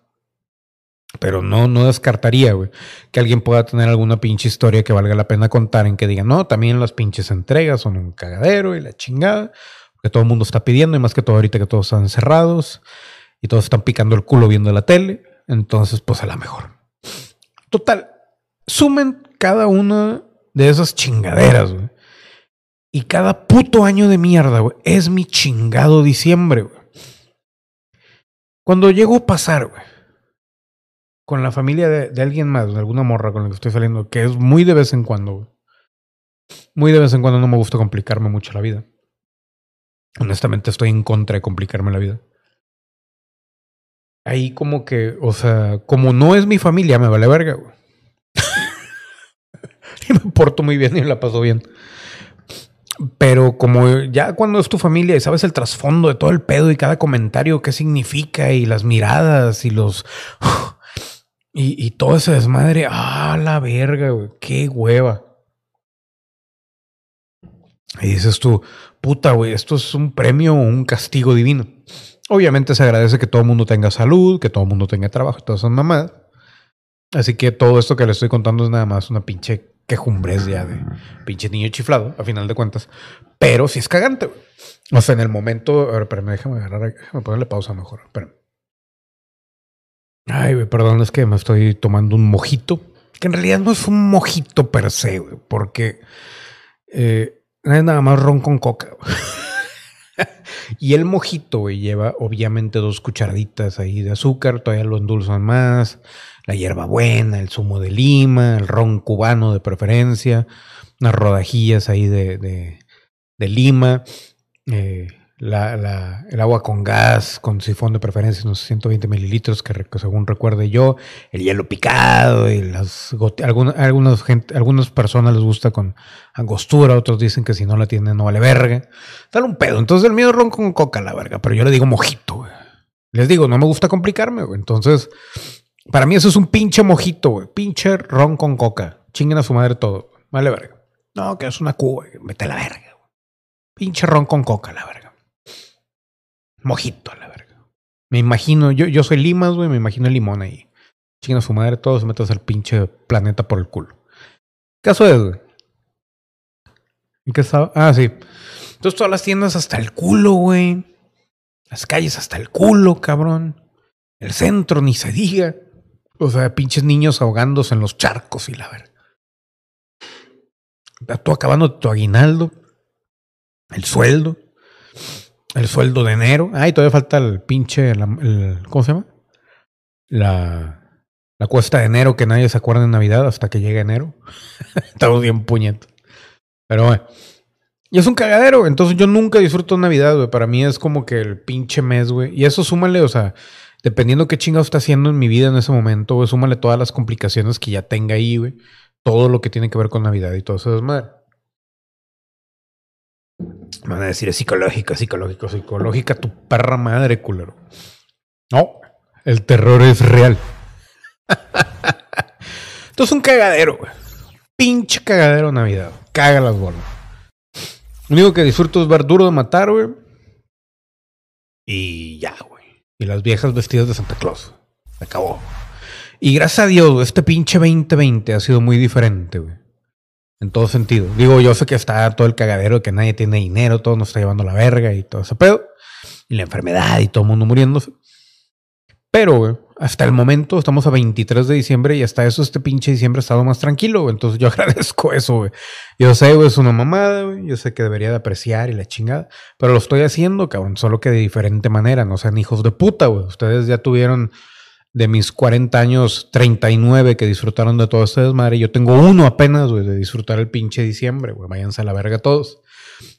Pero no, no descartaría, güey, que alguien pueda tener alguna pinche historia que valga la pena contar en que diga, no, también las pinches entregas son un cagadero y la chingada, porque todo el mundo está pidiendo y más que todo ahorita que todos están encerrados y todos están picando el culo viendo la tele, entonces pues a la mejor. Total, sumen cada una de esas chingaderas. Y cada puto año de mierda, es mi chingado diciembre. Cuando llego a pasar, con la familia de, alguien más, de alguna morra con la que estoy saliendo, que es muy de vez en cuando. Muy de vez en cuando no me gusta complicarme mucho la vida. Honestamente estoy en contra de complicarme la vida. Ahí como que, o sea, como no es mi familia, me vale verga, güey. [laughs] y me porto muy bien y me la paso bien. Pero como ya cuando es tu familia y sabes el trasfondo de todo el pedo y cada comentario, qué significa y las miradas y los... Y, todo ese desmadre, ah, la verga, güey, qué hueva. Y dices tú, puta, güey, esto es un premio o un castigo divino. Obviamente se agradece que todo el mundo tenga salud, que todo el mundo tenga trabajo, todas esas mamadas. Así que todo esto que le estoy contando es nada más una pinche quejumbres ya de pinche niño chiflado, a final de cuentas. Pero sí es cagante, güey. O sea, en el momento. A ver, espérame, déjame agarrar. Déjame ponerle pausa mejor. Ay, güey, perdón, es que me estoy tomando un mojito. Que en realidad no es un mojito per se, güey, porque eh, es nada más ron con coca. [laughs] y el mojito, güey, lleva obviamente dos cucharaditas ahí de azúcar, todavía lo endulzan más, la hierbabuena, el zumo de lima, el ron cubano de preferencia, unas rodajillas ahí de, de, de lima, eh, la, el agua con gas, con sifón de preferencia, unos 120 mililitros, que, según recuerde yo, el hielo picado, y las algunas, gente, algunas personas les gusta con angostura, otros dicen que si no la tienen no vale verga. Dale un pedo. Entonces el mío es ron con coca, la verga, pero yo le digo mojito, güey. Les digo, no me gusta complicarme, güey. Entonces, para mí eso es un pinche mojito, güey. Pinche ron con coca. Chinguen a su madre todo. Vale verga. No, que es una cuba, güey. vete a la verga. güey. Pinche ron con coca, la verga. Mojito, la verga. Me imagino, yo, yo soy limas, güey, me imagino el limón ahí. A su madre todo, se metes al pinche planeta por el culo. Caso es, güey. ¿En qué estaba? Ah, sí. Entonces todas las tiendas hasta el culo, güey. Las calles hasta el culo, cabrón. El centro, ni se diga. O sea, pinches niños ahogándose en los charcos y la verga. Tú acabando tu aguinaldo. El sueldo. El sueldo de enero. Ay, todavía falta el pinche. el- ¿Cómo se llama? La, la cuesta de enero que nadie se acuerda en Navidad hasta que llegue enero. [laughs] Estamos bien puñetos. Pero bueno. Y es un cagadero. Entonces yo nunca disfruto Navidad, güey. Para mí es como que el pinche mes, güey. Y eso súmale, o sea, dependiendo qué chingado está haciendo en mi vida en ese momento, güey, súmale todas las complicaciones que ya tenga ahí, güey. Todo lo que tiene que ver con Navidad y todo eso es madre. Me van a decir, es psicológico, psicológico, psicológica, tu perra madre, culero. No, el terror es real. [laughs] Entonces un cagadero, güey. Pinche cagadero Navidad. Caga las bolas. Lo único que disfruto es ver duro de matar, güey. Y ya, güey. Y las viejas vestidas de Santa Claus. Se acabó. Y gracias a Dios, este pinche 2020 ha sido muy diferente, güey. En todo sentido. Digo, yo sé que está todo el cagadero de que nadie tiene dinero, todo nos está llevando la verga y todo ese pedo. Y la enfermedad y todo el mundo muriéndose. Pero, güey, hasta el momento estamos a 23 de diciembre y hasta eso este pinche diciembre ha estado más tranquilo, güey. Entonces yo [laughs] agradezco eso, güey. Yo sé, güey, es una mamada, güey. Yo sé que debería de apreciar y la chingada. Pero lo estoy haciendo, cabrón. Solo que de diferente manera. No sean hijos de puta, güey. Ustedes ya tuvieron de mis 40 años 39 que disfrutaron de todo este desmadre. Yo tengo uno apenas, de disfrutar el pinche diciembre, güey. Váyanse a la verga todos.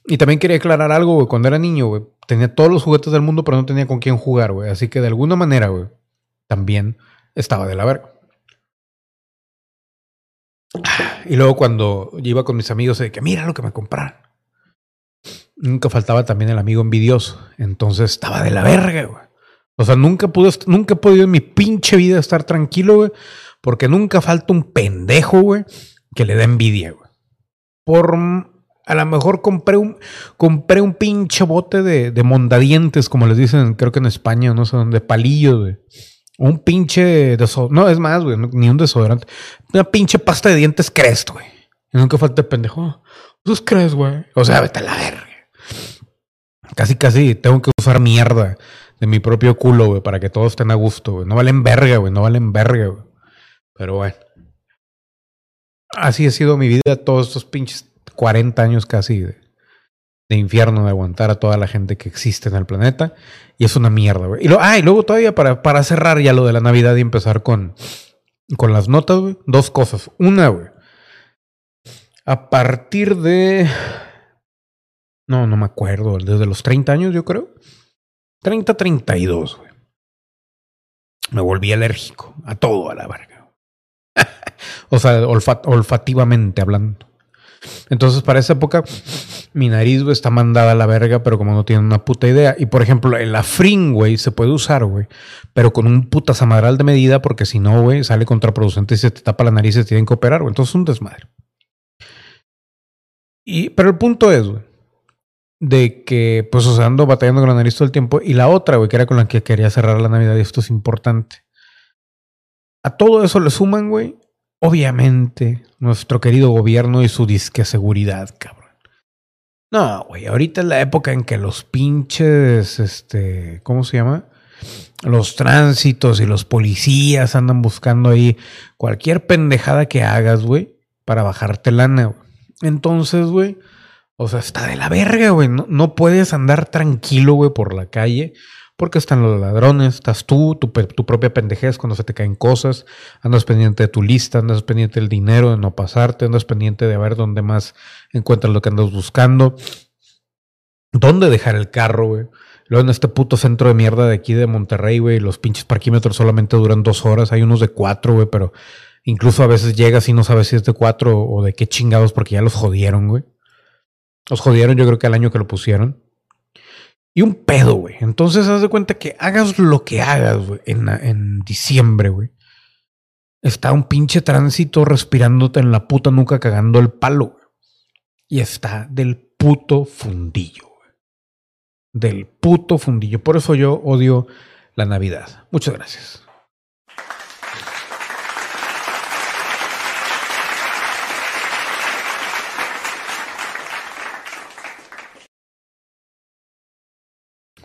Y también quería aclarar algo, güey. Cuando era niño, güey, tenía todos los juguetes del mundo, pero no tenía con quién jugar, güey. Así que de alguna manera, güey, también estaba de la verga. Y luego cuando iba con mis amigos, de que mira lo que me compraron. Nunca faltaba también el amigo envidioso. Entonces estaba de la verga, güey. O sea, nunca pude, nunca he podido en mi pinche vida estar tranquilo, güey. Porque nunca falta un pendejo, güey, que le da envidia, güey. Por a lo mejor compré un, compré un pinche bote de, de mondadientes, como les dicen, creo que en España, no sé dónde, palillos, güey. Un pinche desodorante. No, es más, güey, ni un desodorante. Una pinche pasta de dientes Crest, güey. Y nunca falta el pendejo. ¿Tus crees, güey? O sea, vete a la verga. Casi, casi tengo que usar mierda de mi propio culo, güey, para que todos estén a gusto, güey. No valen verga, güey. No valen verga, güey. Pero bueno. Así ha sido mi vida todos estos pinches 40 años casi de, de infierno de aguantar a toda la gente que existe en el planeta. Y es una mierda, güey. Y, ah, luego todavía para, para cerrar ya lo de la Navidad y empezar con, con las notas, güey. Dos cosas. Una, güey. A partir de... No, no me acuerdo. Desde los 30 años, yo creo. 30, 32, güey. Me volví alérgico a todo, a la verga. [laughs] o sea, olfat olfativamente hablando. Entonces, para esa época, mi nariz, güey, está mandada a la verga, pero como no tiene una puta idea. Y por ejemplo, el afrin, güey, se puede usar, güey, pero con un puta zamadral de medida, porque si no, güey, sale contraproducente y se te tapa la nariz y se tienen que operar, güey. Entonces, es un desmadre. Y, pero el punto es, güey, de que, pues, o sea, ando batallando con la nariz todo el tiempo. Y la otra, güey, que era con la que quería cerrar la Navidad, y esto es importante. A todo eso le suman, güey, obviamente, nuestro querido gobierno y su disque seguridad, cabrón. No, güey, ahorita es la época en que los pinches, este, ¿cómo se llama? Los tránsitos y los policías andan buscando ahí cualquier pendejada que hagas, güey, para bajarte lana, güey. Entonces, güey, o sea, está de la verga, güey. No, puedes andar tranquilo, güey, por la calle. Porque están los ladrones, estás tú, tu, tu, propia pendejez cuando se te caen cosas, andas pendiente de tu lista, andas pendiente del dinero, de no pasarte, andas pendiente de ver dónde más encuentras lo que andas buscando, dónde dejar el carro, güey. Luego en este puto centro de mierda de aquí de Monterrey, güey, los pinches parquímetros solamente duran dos horas, hay unos de cuatro, güey, pero incluso a veces llegas y no sabes si es de cuatro o de qué chingados porque ya los jodieron, güey. Los jodieron yo creo que al año que lo pusieron. Y un pedo, güey. Entonces, haz de cuenta que hagas lo que hagas, güey, en, en diciembre, güey. Está un pinche tránsito respirándote en la puta nuca cagando el palo, güey. Y está del puto fundillo, güey. Del puto fundillo. Por eso yo odio la Navidad. Muchas gracias.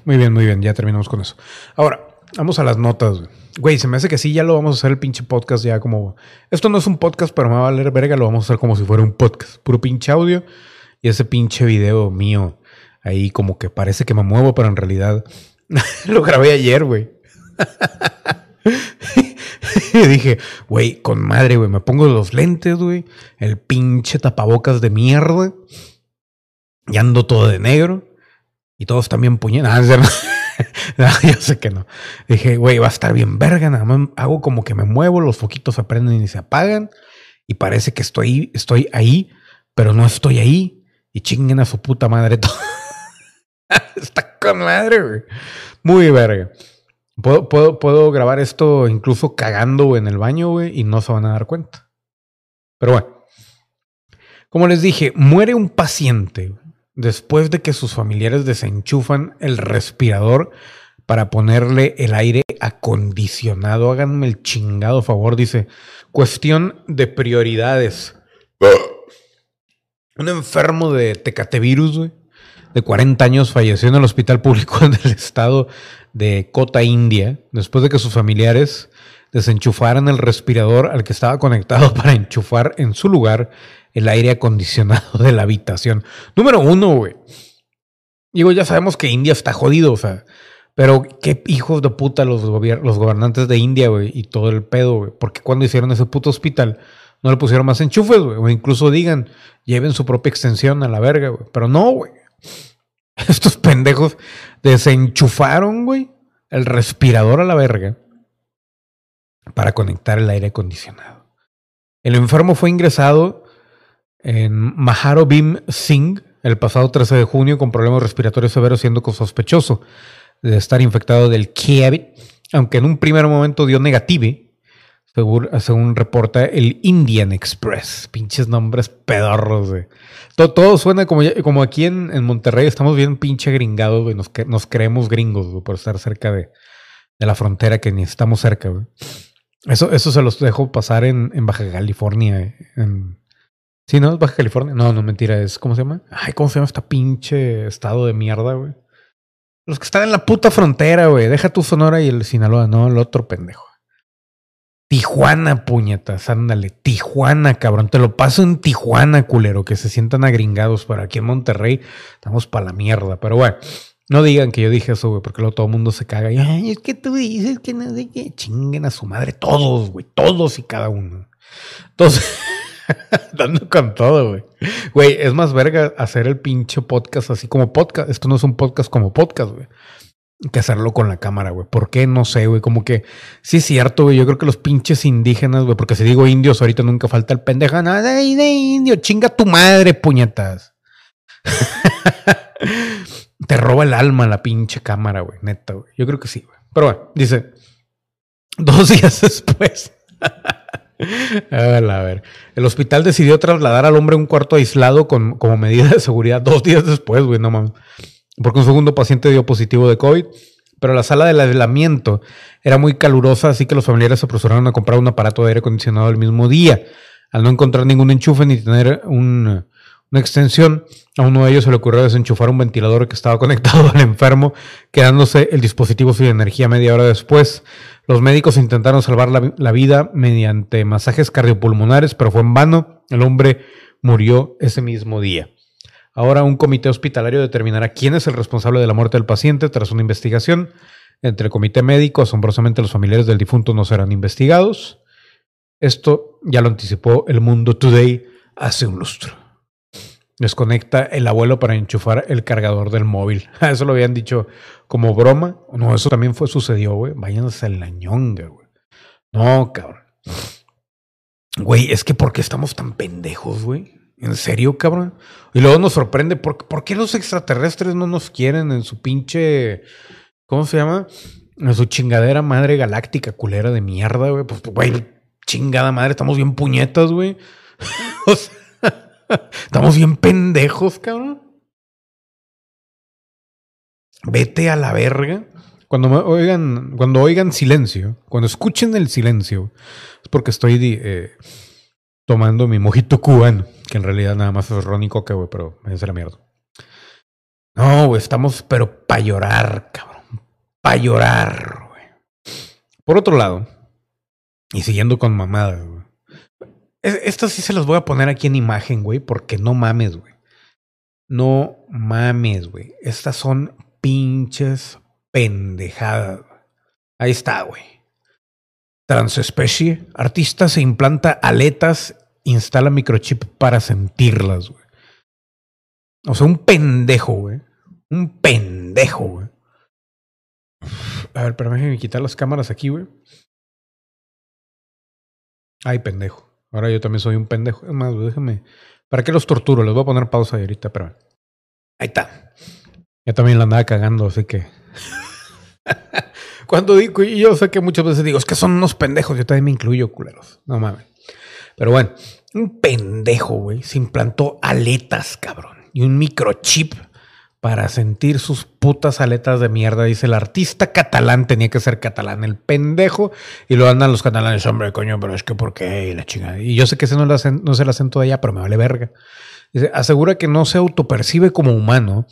Muy bien, muy bien, ya terminamos con eso. Ahora, vamos a las notas. Güey, se me hace que sí, ya lo vamos a hacer el pinche podcast ya como... Esto no es un podcast, pero me va a valer verga, lo vamos a hacer como si fuera un podcast. Puro pinche audio y ese pinche video mío ahí como que parece que me muevo, pero en realidad [laughs] lo grabé ayer, güey. [laughs] y dije, güey, con madre, güey, me pongo los lentes, güey, el pinche tapabocas de mierda y ando todo de negro. Y todos también puñetas. No, yo sé que no. Dije, güey, va a estar bien verga. Nada más hago como que me muevo, los foquitos se prenden y se apagan. Y parece que estoy, estoy ahí, pero no estoy ahí. Y chinguen a su puta madre [laughs] todo. Está con madre, güey. Muy verga. Puedo, puedo, puedo grabar esto incluso cagando en el baño, güey, y no se van a dar cuenta. Pero bueno. Como les dije, muere un paciente después de que sus familiares desenchufan el respirador para ponerle el aire acondicionado. Háganme el chingado favor, dice. Cuestión de prioridades. Un enfermo de tecatevirus, güey, de 40 años, falleció en el hospital público [laughs] del estado de Kota, India, después de que sus familiares desenchufaran el respirador al que estaba conectado [laughs] para enchufar en su lugar el aire acondicionado de la habitación. Número uno, güey. Digo, ya sabemos que India está jodido, o sea, pero qué hijos de puta los, los gobernantes de India, güey, y todo el pedo, güey. Porque cuando hicieron ese puto hospital, no le pusieron más enchufes, güey. O incluso digan, lleven su propia extensión a la verga, güey. Pero no, güey. [laughs] Estos pendejos desenchufaron, güey, el respirador a la verga para conectar el aire acondicionado. El enfermo fue ingresado en Maharo Bhim Singh el pasado 13 de junio con problemas respiratorios severos, siendo sospechoso de estar infectado del COVID, aunque en un primer momento dio negativo, según, según reporta el Indian Express. Pinches nombres pedorros, güey. Todo, todo suena como, como aquí en, en Monterrey, estamos bien pinche gringados, güey. Nos, nos creemos gringos, por estar cerca de, de la frontera que ni estamos cerca. Eso, eso se los dejo pasar en, en Baja California. En... Sí, ¿no? ¿Es Baja California? No, no, mentira. Es, ¿Cómo se llama? Ay, ¿cómo se llama esta pinche estado de mierda, güey? Los que están en la puta frontera, güey. Deja tu Sonora y el Sinaloa, no, el otro pendejo. Tijuana, puñetas, ándale. Tijuana, cabrón. Te lo paso en Tijuana, culero, que se sientan agringados. Pero aquí en Monterrey estamos para la mierda. Pero bueno, no digan que yo dije eso, güey, porque luego todo el mundo se caga. Y, Ay, es que tú dices que no sé qué. Chinguen a su madre todos, güey. Todos y cada uno. Entonces, [laughs] [laughs] dando con todo, güey. Güey, es más verga hacer el pinche podcast así como podcast. Esto no es un podcast como podcast, güey. Que hacerlo con la cámara, güey. ¿Por qué? No sé, güey. Como que sí es cierto, güey. Yo creo que los pinches indígenas, güey. Porque si digo indios, ahorita nunca falta el pendejo. No, de, de indio. Chinga tu madre, puñetas. [laughs] Te roba el alma la pinche cámara, güey. Neta, güey. Yo creo que sí, güey. Pero bueno, dice. [laughs] Dos días después. [laughs] A ver. El hospital decidió trasladar al hombre a un cuarto aislado con, como medida de seguridad dos días después, güey, no mames. Porque un segundo paciente dio positivo de COVID, pero la sala del aislamiento era muy calurosa, así que los familiares se apresuraron a comprar un aparato de aire acondicionado el mismo día. Al no encontrar ningún enchufe ni tener un- una extensión, a uno de ellos se le ocurrió desenchufar un ventilador que estaba [laughs] conectado al enfermo, quedándose el dispositivo sin energía media hora después. Los médicos intentaron salvar la, la vida mediante masajes cardiopulmonares, pero fue en vano. El hombre murió ese mismo día. Ahora un comité hospitalario determinará quién es el responsable de la muerte del paciente tras una investigación. Entre el comité médico, asombrosamente los familiares del difunto no serán investigados. Esto ya lo anticipó el Mundo Today hace un lustro. Desconecta el abuelo para enchufar el cargador del móvil. [laughs] Eso lo habían dicho como broma. No, eso también fue sucedió, güey. Váyanse a la ñonga, güey. No, cabrón. Güey, es que ¿por qué estamos tan pendejos, güey? ¿En serio, cabrón? Y luego nos sorprende, ¿por, ¿por qué los extraterrestres no nos quieren en su pinche... ¿Cómo se llama? En su chingadera madre galáctica culera de mierda, güey. Pues, güey, chingada madre, estamos bien puñetas, güey. [laughs] o sea, [laughs] estamos bien pendejos, cabrón. Vete a la verga. Cuando me oigan, cuando oigan silencio, cuando escuchen el silencio, es porque estoy eh, tomando mi mojito cubano, que en realidad nada más es ron y coca, güey, pero me la mierda. No, güey, estamos, pero para llorar, cabrón. Para llorar, güey. Por otro lado, y siguiendo con mamadas, güey. Es- Esto sí se los voy a poner aquí en imagen, güey, porque no mames, güey. No mames, güey. Estas son pinches pendejadas. Ahí está, güey. Transespecie. Artista se implanta aletas, instala microchip para sentirlas, güey. O sea, un pendejo, güey. Un pendejo, güey. A ver, pero déjenme quitar las cámaras aquí, güey. Ay, pendejo. Ahora yo también soy un pendejo. Es más, déjenme. ¿Para qué los torturo? Les voy a poner pausa ahí ahorita, pero. Ahí está. Ya también la andaba cagando, así que. [laughs] Cuando digo, y yo sé que muchas veces digo, es que son unos pendejos, yo también me incluyo, culeros. No mames. Pero bueno, un pendejo, güey, se implantó aletas, cabrón. Y un microchip para sentir sus putas aletas de mierda. Dice el artista catalán, tenía que ser catalán, el pendejo. Y lo andan los catalanes, hombre, coño, pero es que ¿por qué? Y la chingada. Y yo sé que ese no, hacen- no el acento de allá, pero me vale verga. Dice, asegura que no se autopercibe como humano,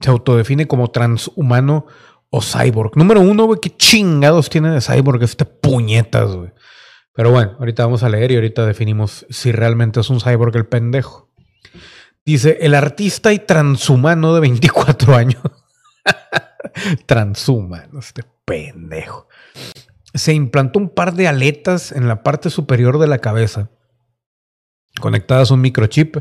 se autodefine como transhumano o Cyborg. Número uno, güey, ¿qué chingados tiene de Cyborg este puñetas, güey? Pero bueno, ahorita vamos a leer y ahorita definimos si realmente es un Cyborg el pendejo. Dice, el artista y transhumano de 24 años. [laughs] transhumano, este pendejo. Se implantó un par de aletas en la parte superior de la cabeza, conectadas a un microchip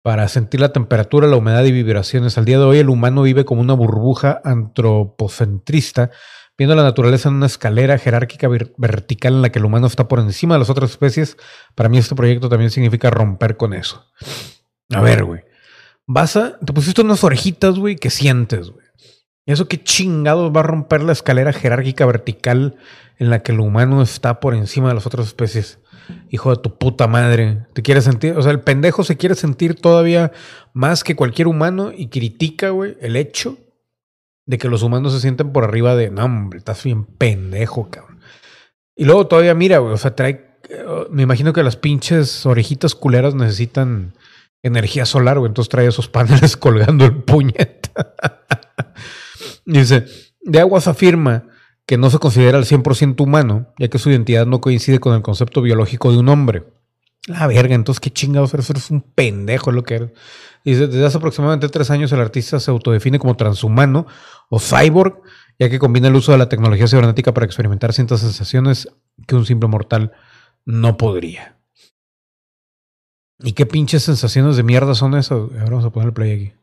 para sentir la temperatura, la humedad y vibraciones. Al día de hoy el humano vive como una burbuja antropocentrista, viendo la naturaleza en una escalera jerárquica ver- vertical en la que el humano está por encima de las otras especies. Para mí este proyecto también significa romper con eso. A ver, güey. Vas a... Te pusiste unas orejitas, güey, que sientes, güey. ¿Y eso qué chingados va a romper la escalera jerárquica vertical en la que el humano está por encima de las otras especies? Hijo de tu puta madre. Te quieres sentir, o sea, el pendejo se quiere sentir todavía más que cualquier humano y critica, güey, el hecho de que los humanos se sienten por arriba de, no, hombre, estás bien pendejo, cabrón. Y luego todavía mira, güey, o sea, trae, eh, me imagino que las pinches orejitas culeras necesitan energía solar, güey, entonces trae esos paneles [laughs] colgando el puñeta. [laughs] Dice, de Aguas afirma que no se considera al 100% humano, ya que su identidad no coincide con el concepto biológico de un hombre. La verga, entonces qué chingados eres, eres un pendejo es lo que eres. Dice, desde hace aproximadamente tres años el artista se autodefine como transhumano o cyborg, ya que combina el uso de la tecnología cibernética para experimentar ciertas sensaciones que un simple mortal no podría. ¿Y qué pinches sensaciones de mierda son esas? Ahora vamos a poner el play aquí.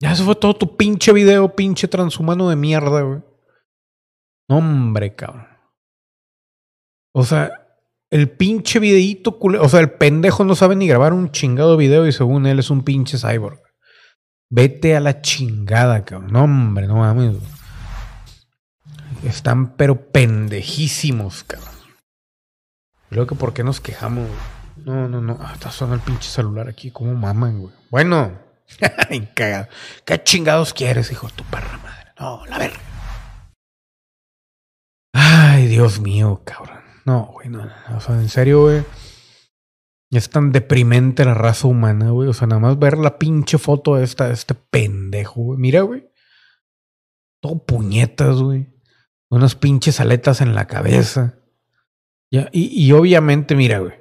Ya eso fue todo tu pinche video, pinche transhumano de mierda, güey. No, hombre, cabrón. O sea, el pinche videíto culero. O sea, el pendejo no sabe ni grabar un chingado video y según él es un pinche cyborg. Vete a la chingada, cabrón. No, hombre, no mames. Están pero pendejísimos, cabrón. Creo que por qué nos quejamos. No, no, no. Ah, está sonando el pinche celular aquí. ¿Cómo maman, güey? Bueno. [laughs] Cagado. ¿Qué chingados quieres, hijo de tu perra madre? No, la verga. Ay, Dios mío, cabrón. No, güey, no, no. O sea, en serio, güey. Es tan deprimente la raza humana, güey. O sea, nada más ver la pinche foto esta, de este pendejo, güey. Mira, güey. Todo puñetas, güey. Unas pinches aletas en la cabeza. Ya, y, y obviamente, mira, güey.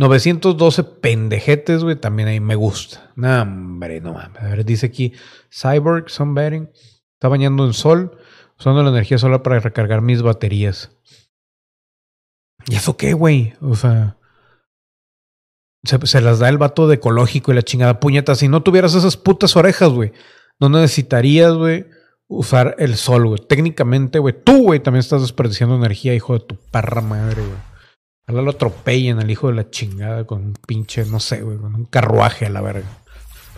912 pendejetes, güey, también ahí me gusta. No, hombre, no mames. A ver, dice aquí, Cyborg Sunbathing, está bañando en sol, usando la energía solar para recargar mis baterías. ¿Y eso qué, güey? O sea, se, se las da el vato de ecológico y la chingada puñeta. Si no tuvieras esas putas orejas, güey, no necesitarías, güey, usar el sol, güey. Técnicamente, güey, tú, güey, también estás desperdiciando energía, hijo de tu perra madre, güey. Ojalá lo atropellen al hijo de la chingada con un pinche, no sé, güey, con un carruaje a la verga.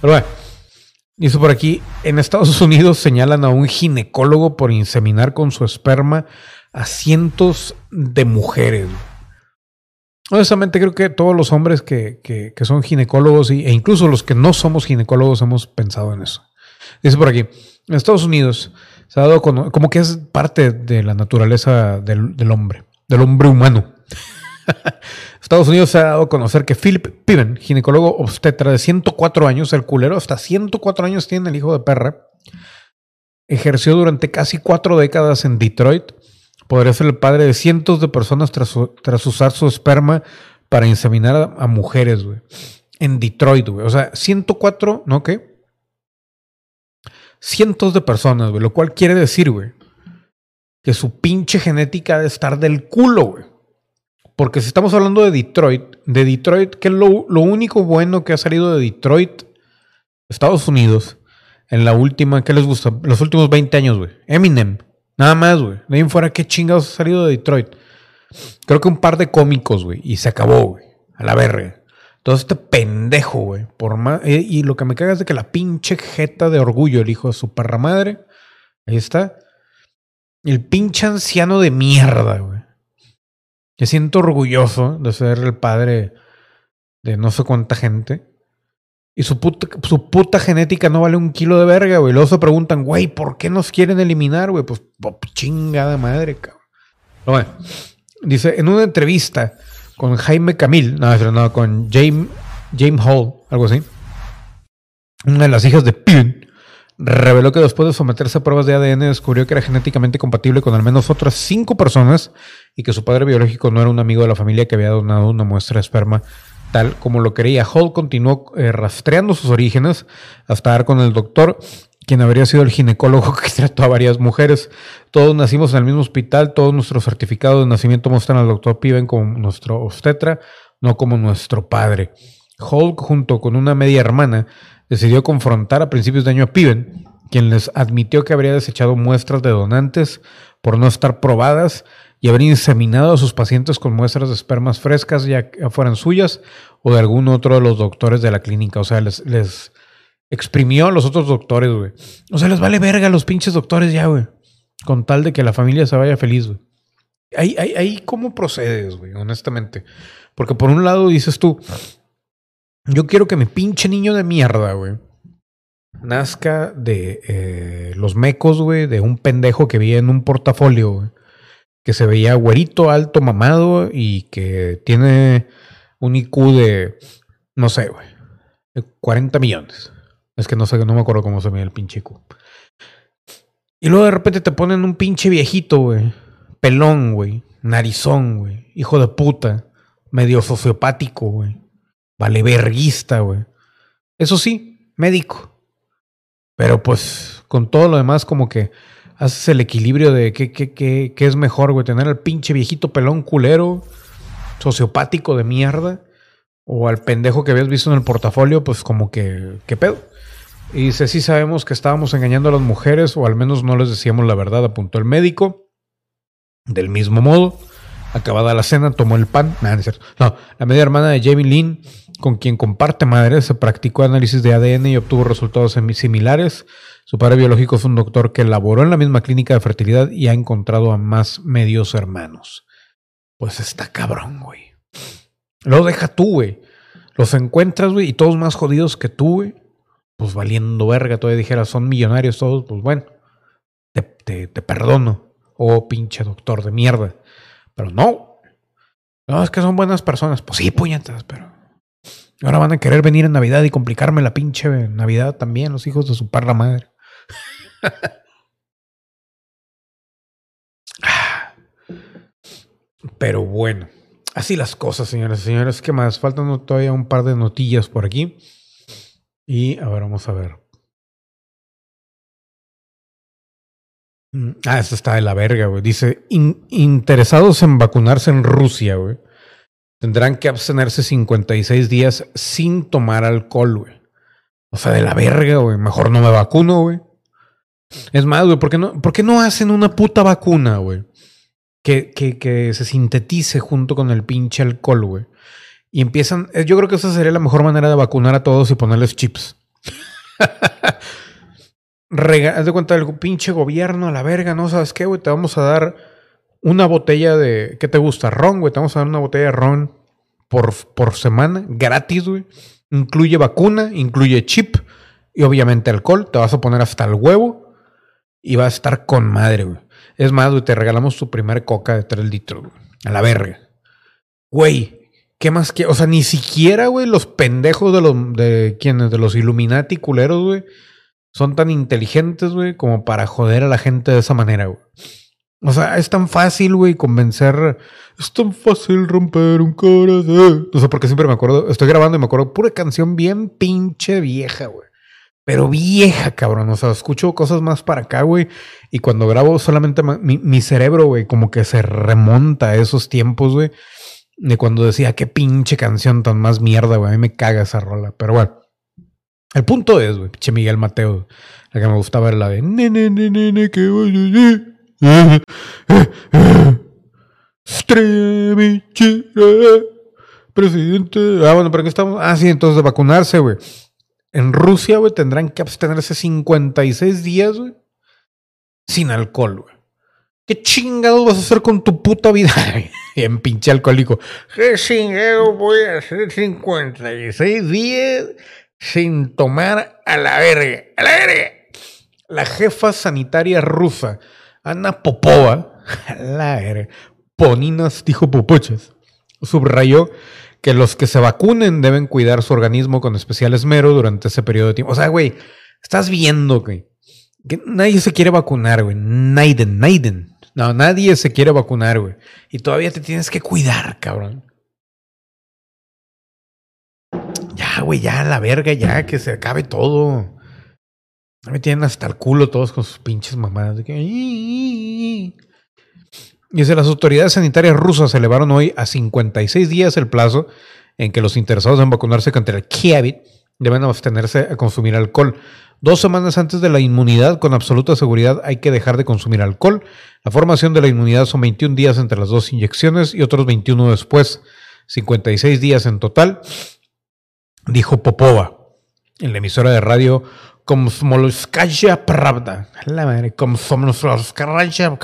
Pero bueno, dice por aquí, en Estados Unidos señalan a un ginecólogo por inseminar con su esperma a cientos de mujeres. Honestamente creo que todos los hombres que, que- son ginecólogos y- e incluso los que no somos ginecólogos hemos pensado en eso. Dice por aquí, en Estados Unidos se ha dado cono- como que es parte de la naturaleza del hombre, del hombre humano. [laughs] Estados Unidos se ha dado a conocer que Philip Piven, ginecólogo obstetra de 104 años, el culero, hasta 104 años tiene el hijo de perra, ejerció durante casi cuatro décadas en Detroit. Podría ser el padre de cientos de personas tras, usar su esperma para inseminar a, a mujeres, güey. En Detroit, güey. O sea, 104, ¿no qué? Cientos de personas, güey. Lo cual quiere decir, güey, que su pinche genética ha de estar del culo, güey. Porque si estamos hablando de Detroit, de Detroit, ¿qué es lo, único bueno que ha salido de Detroit, Estados Unidos, en la última, ¿qué les gusta? Los últimos 20 años, güey. Eminem. Nada más, güey. De ahí fuera, ¿qué chingados ha salido de Detroit? Creo que un par de cómicos, güey. Y se acabó, güey. A la verga. Entonces este pendejo, güey. Por más. y lo que me caga es de que la pinche jeta de orgullo, el hijo de su perra madre. Ahí está. El pinche anciano de mierda, güey. Me siento orgulloso de ser el padre de no sé cuánta gente. Y su puta, genética no vale un kilo de verga, güey. Luego se preguntan, güey, ¿por qué nos quieren eliminar, güey? Pues po- chingada madre, cabrón. Bueno, dice, en una entrevista con Jaime Camil, no, no, con James, James Hall, algo así. Una de las hijas de Piven. reveló que después de someterse a pruebas de ADN descubrió que era genéticamente compatible con al menos otras cinco personas y que su padre biológico no era un amigo de la familia que había donado una muestra de esperma tal como lo quería. Hall continuó eh, rastreando sus orígenes hasta dar con el doctor, quien habría sido el ginecólogo [laughs] que trató a varias mujeres. Todos nacimos en el mismo hospital, todos nuestros certificados de nacimiento muestran al doctor Piven como nuestro obstetra, no como nuestro padre. Hall, junto con una media hermana, decidió confrontar a principios de año a Piven, quien les admitió que habría desechado muestras de donantes por no estar probadas y haber inseminado a sus pacientes con muestras de espermas frescas, ya fueran suyas o de algún otro de los doctores de la clínica. O sea, les, exprimió a los otros doctores, güey. O sea, les vale verga a los pinches doctores ya, güey. Con tal de que la familia se vaya feliz, güey. Ahí, ahí, ahí, ¿cómo procedes, güey? Honestamente. Porque por un lado dices tú, yo quiero que mi pinche niño de mierda, güey, nazca de eh, los mecos, güey, de un pendejo que vive en un portafolio, güey que se veía güerito, alto, mamado y que tiene un IQ de, no sé, güey, 40 millones. Es que no sé, no me acuerdo cómo se veía el pinche IQ. Y luego de repente te ponen un pinche viejito, güey, pelón, güey, narizón, güey, hijo de puta, medio sociopático, güey, valeverguista, güey. Eso sí, médico. Pero pues con todo lo demás como que haces el equilibrio de qué, qué, qué, qué es mejor, güey, tener al pinche viejito pelón culero, sociopático de mierda, o al pendejo que habías visto en el portafolio, pues como que, ¿qué pedo? Y dice, sí sabemos que estábamos engañando a las mujeres, o al menos no les decíamos la verdad, apuntó el médico. Del mismo modo, acabada la cena, tomó el pan. no, no, la media hermana de Jamie Lynn, con quien comparte madre, se practicó análisis de ADN y obtuvo resultados similares su padre biológico es un doctor que laboró en la misma clínica de fertilidad y ha encontrado a más medios hermanos. Pues está cabrón, güey. Lo deja tú, güey. Los encuentras, güey, y todos más jodidos que tú, güey. Pues valiendo verga, todavía dijera, son millonarios todos, pues bueno, te, te, te perdono. Oh, pinche doctor de mierda. Pero no. No, es que son buenas personas. Pues sí, puñetas, pero Ahora van a querer venir en Navidad y complicarme la pinche Navidad también, los hijos de su parra madre. [sighs] Pero bueno, así las cosas, señores y señores. ¿Qué más? Faltan todavía un par de notillas por aquí. Y a ver, vamos a ver. Mm, ah, esta está de la verga, güey. Dice, interesados en vacunarse en Rusia, güey tendrán que abstenerse 56 días sin tomar alcohol, güey. O sea, de la verga, güey. Mejor no me vacuno, güey. Es más, güey, ¿por qué no, ¿por qué no hacen una puta vacuna, güey? Que, que, que se sintetice junto con el pinche alcohol, güey. Y empiezan. Eh, yo creo que esa sería la mejor manera de vacunar a todos y ponerles chips. [laughs] Haz de cuenta del pinche gobierno a la verga, ¿no? ¿Sabes qué, güey? Te vamos a dar una botella de. ¿Qué te gusta? Ron, güey. Te vamos a dar una botella de ron por, por semana, gratis, güey. Incluye vacuna, incluye chip y obviamente alcohol. Te vas a poner hasta el huevo y vas a estar con madre, güey. Es más, güey, te regalamos tu primer coca de 3 litros, güey. A la verga. Güey, ¿qué más que? O sea, ni siquiera, güey, los pendejos de los. de quienes, de los Illuminati culeros, güey. Son tan inteligentes, güey, como para joder a la gente de esa manera, güey. O sea, es tan fácil, güey, convencer. Es tan fácil romper un corazón. O sea, porque siempre me acuerdo, estoy grabando y me acuerdo pura canción bien pinche vieja, güey. Pero vieja, cabrón. O sea, escucho cosas más para acá, güey. Y cuando grabo, solamente mi, mi cerebro, güey, como que se remonta a esos tiempos, güey. De cuando decía, qué pinche canción tan más mierda, güey. A mí me caga esa rola. Pero bueno. El punto es, güey, pinche Miguel Mateo. La que me gustaba era la de. Presidente. Ah, bueno, ¿pero qué estamos? Ah, sí, entonces de vacunarse, güey. En Rusia, güey, tendrán que abstenerse 56 días, güey. Sin alcohol, güey. ¿Qué chingados vas a hacer con tu puta vida? [laughs] en pinche alcohólico. ¿Qué chingado voy a hacer 56 días sin tomar a la verga? ¡A la verga! La jefa sanitaria rusa Ana Popova, [laughs] la Poninas dijo Popochas, subrayó que los que se vacunen deben cuidar su organismo con especial esmero durante ese periodo de tiempo. O sea, güey, estás viendo, güey, Que nadie se quiere vacunar, güey. Naiden, Naiden. No, nadie se quiere vacunar, güey. Y todavía te tienes que cuidar, cabrón. Ya, güey, ya, la verga, ya, que se acabe todo. Me tienen hasta el culo todos con sus pinches mamadas. De. Dice, las autoridades sanitarias rusas elevaron hoy a 56 días el plazo en que los interesados en vacunarse contra el COVID deben abstenerse a consumir alcohol. Dos semanas antes de la inmunidad, con absoluta seguridad, hay que dejar de consumir alcohol. La formación de la inmunidad son 21 días entre las dos inyecciones y otros 21 después. 56 días en total, dijo Popova en la emisora de radio Komsomolskaya Pravda. La madre, Komsomolskaya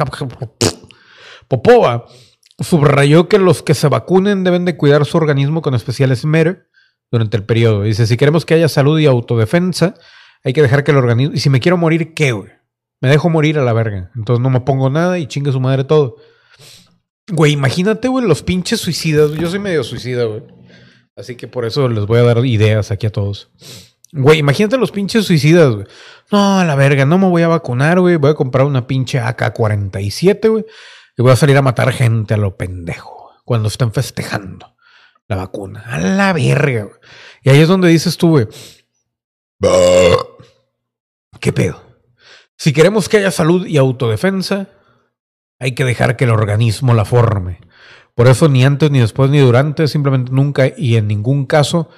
Popova subrayó que los que se vacunen deben de cuidar su organismo con especial esmero durante el periodo. Dice, si queremos que haya salud y autodefensa, hay que dejar que el organismo... Y si me quiero morir, ¿qué, güey? Me dejo morir a la verga. Entonces no me pongo nada y chingue su madre todo. Güey, imagínate, güey, los pinches suicidas. Yo soy medio suicida, güey. Así que por eso les voy a dar ideas aquí a todos. Güey, imagínate los pinches suicidas, güey. No, a la verga, no me voy a vacunar, güey. Voy a comprar una pinche AK-47, güey. Y voy a salir a matar gente a lo pendejo. Cuando estén festejando la vacuna. A la verga, güey. Y ahí es donde dices tú, güey. ¿Qué pedo? Si queremos que haya salud y autodefensa, hay que dejar que el organismo la forme. Por eso ni antes, ni después, ni durante, simplemente nunca y en ningún caso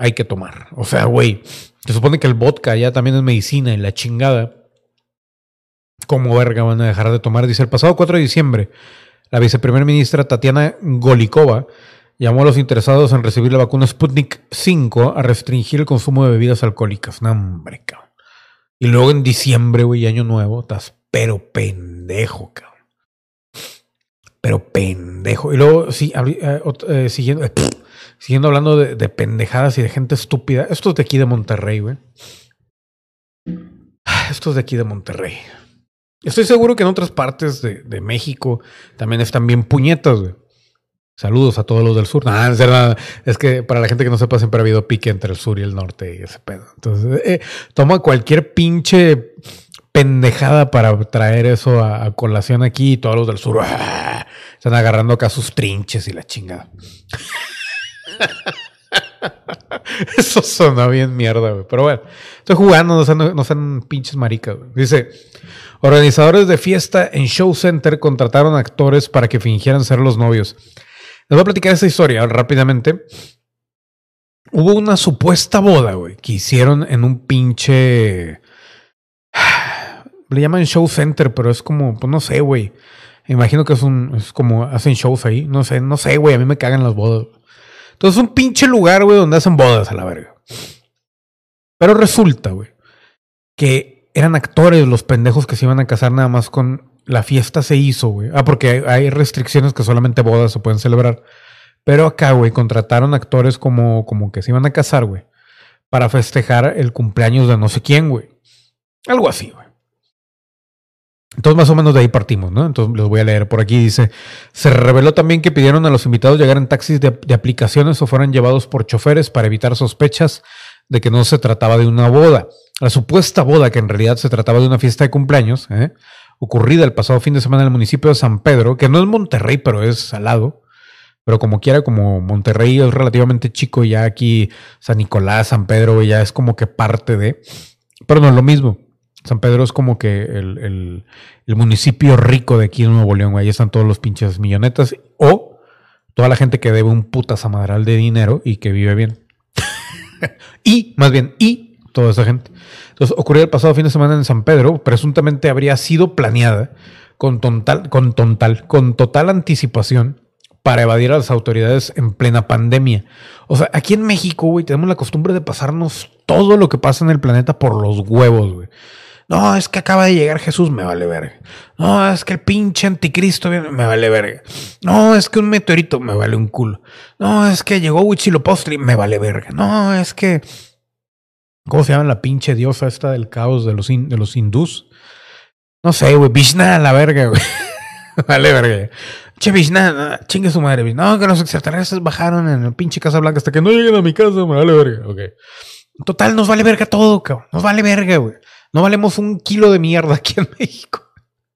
hay que tomar. O sea, güey, se supone que el vodka ya también es medicina y la chingada. ¿Cómo verga van a dejar de tomar? Dice, el pasado 4 de diciembre, la viceprimer ministra Tatiana Golikova llamó a los interesados en recibir la vacuna Sputnik 5 a restringir el consumo de bebidas alcohólicas. No, hombre, cabrón. Y luego en diciembre, güey, año nuevo, estás pero pendejo, cabrón. Pero pendejo. Y luego, sí, eh, eh, siguiendo, eh, siguiendo hablando de, de, pendejadas y de gente estúpida. Esto es de aquí de Monterrey, güey. Esto es de aquí de Monterrey. Estoy seguro que en otras partes de, México también están bien puñetas, güey. Saludos a todos los del sur. No, es que para la gente que no sepa, siempre ha habido pique entre el sur y el norte y ese pedo. Entonces, eh, toma cualquier pinche pendejada para traer eso a, a colación aquí y todos los del sur ¡ah! están agarrando acá sus trinches y la chingada. [laughs] Eso suena bien mierda, güey. Pero bueno, estoy jugando, no sean, no sean pinches maricas. Dice, organizadores de fiesta en Show Center contrataron actores para que fingieran ser los novios. Les voy a platicar esta historia rápidamente. Hubo una supuesta boda, güey, que hicieron en un pinche... [sighs] Le llaman Show Center, pero es como, pues no sé, güey. Imagino que es un, es como hacen shows ahí. No sé, no sé, güey. A mí me cagan las bodas. Entonces es un pinche lugar, güey, donde hacen bodas a la verga. Pero resulta, güey, que eran actores los pendejos que se iban a casar nada más con la fiesta se hizo, güey. Ah, porque hay restricciones que solamente bodas se pueden celebrar. Pero acá, güey, contrataron actores como, como que se iban a casar, güey. Para festejar el cumpleaños de no sé quién, güey. Algo así, güey. Entonces, más o menos de ahí partimos, ¿no? Entonces, los voy a leer por aquí. Dice: Se reveló también que pidieron a los invitados llegar en taxis de, aplicaciones o fueran llevados por choferes para evitar sospechas de que no se trataba de una boda. La supuesta boda, que en realidad se trataba de una fiesta de cumpleaños, ¿eh? ocurrida el pasado fin de semana en el municipio de San Pedro, que no es Monterrey, pero es al lado. Pero como quiera, como Monterrey es relativamente chico, ya aquí San Nicolás, San Pedro, ya es como que parte de. Pero no es lo mismo. San Pedro es como que el, el, municipio rico de aquí en Nuevo León, ahí están todos los pinches millonetas. O toda la gente que debe un puta samadral de dinero y que vive bien. [laughs] y, más bien, y toda esa gente. Entonces, ocurrió el pasado fin de semana en San Pedro, presuntamente habría sido planeada con total, con total, con total anticipación para evadir a las autoridades en plena pandemia. O sea, aquí en México, güey, tenemos la costumbre de pasarnos todo lo que pasa en el planeta por los huevos, güey. No, es que acaba de llegar Jesús, me vale verga. No, es que el pinche anticristo viene, me vale verga. No, es que un meteorito, me vale un culo. No, es que llegó Huitzilopochtli, me vale verga. No, es que ¿Cómo se llama la pinche diosa esta del caos de los, de los hindús? No sé, güey. Vishna, la verga, güey. [laughs] vale, verga. Che, Vishna, chingue su madre. No, que los extraterrestres bajaron en la pinche Casa Blanca hasta que no lleguen a mi casa, me vale verga. Ok. Total, nos vale verga todo, cabrón. Nos vale verga, güey. No valemos un kilo de mierda aquí en México.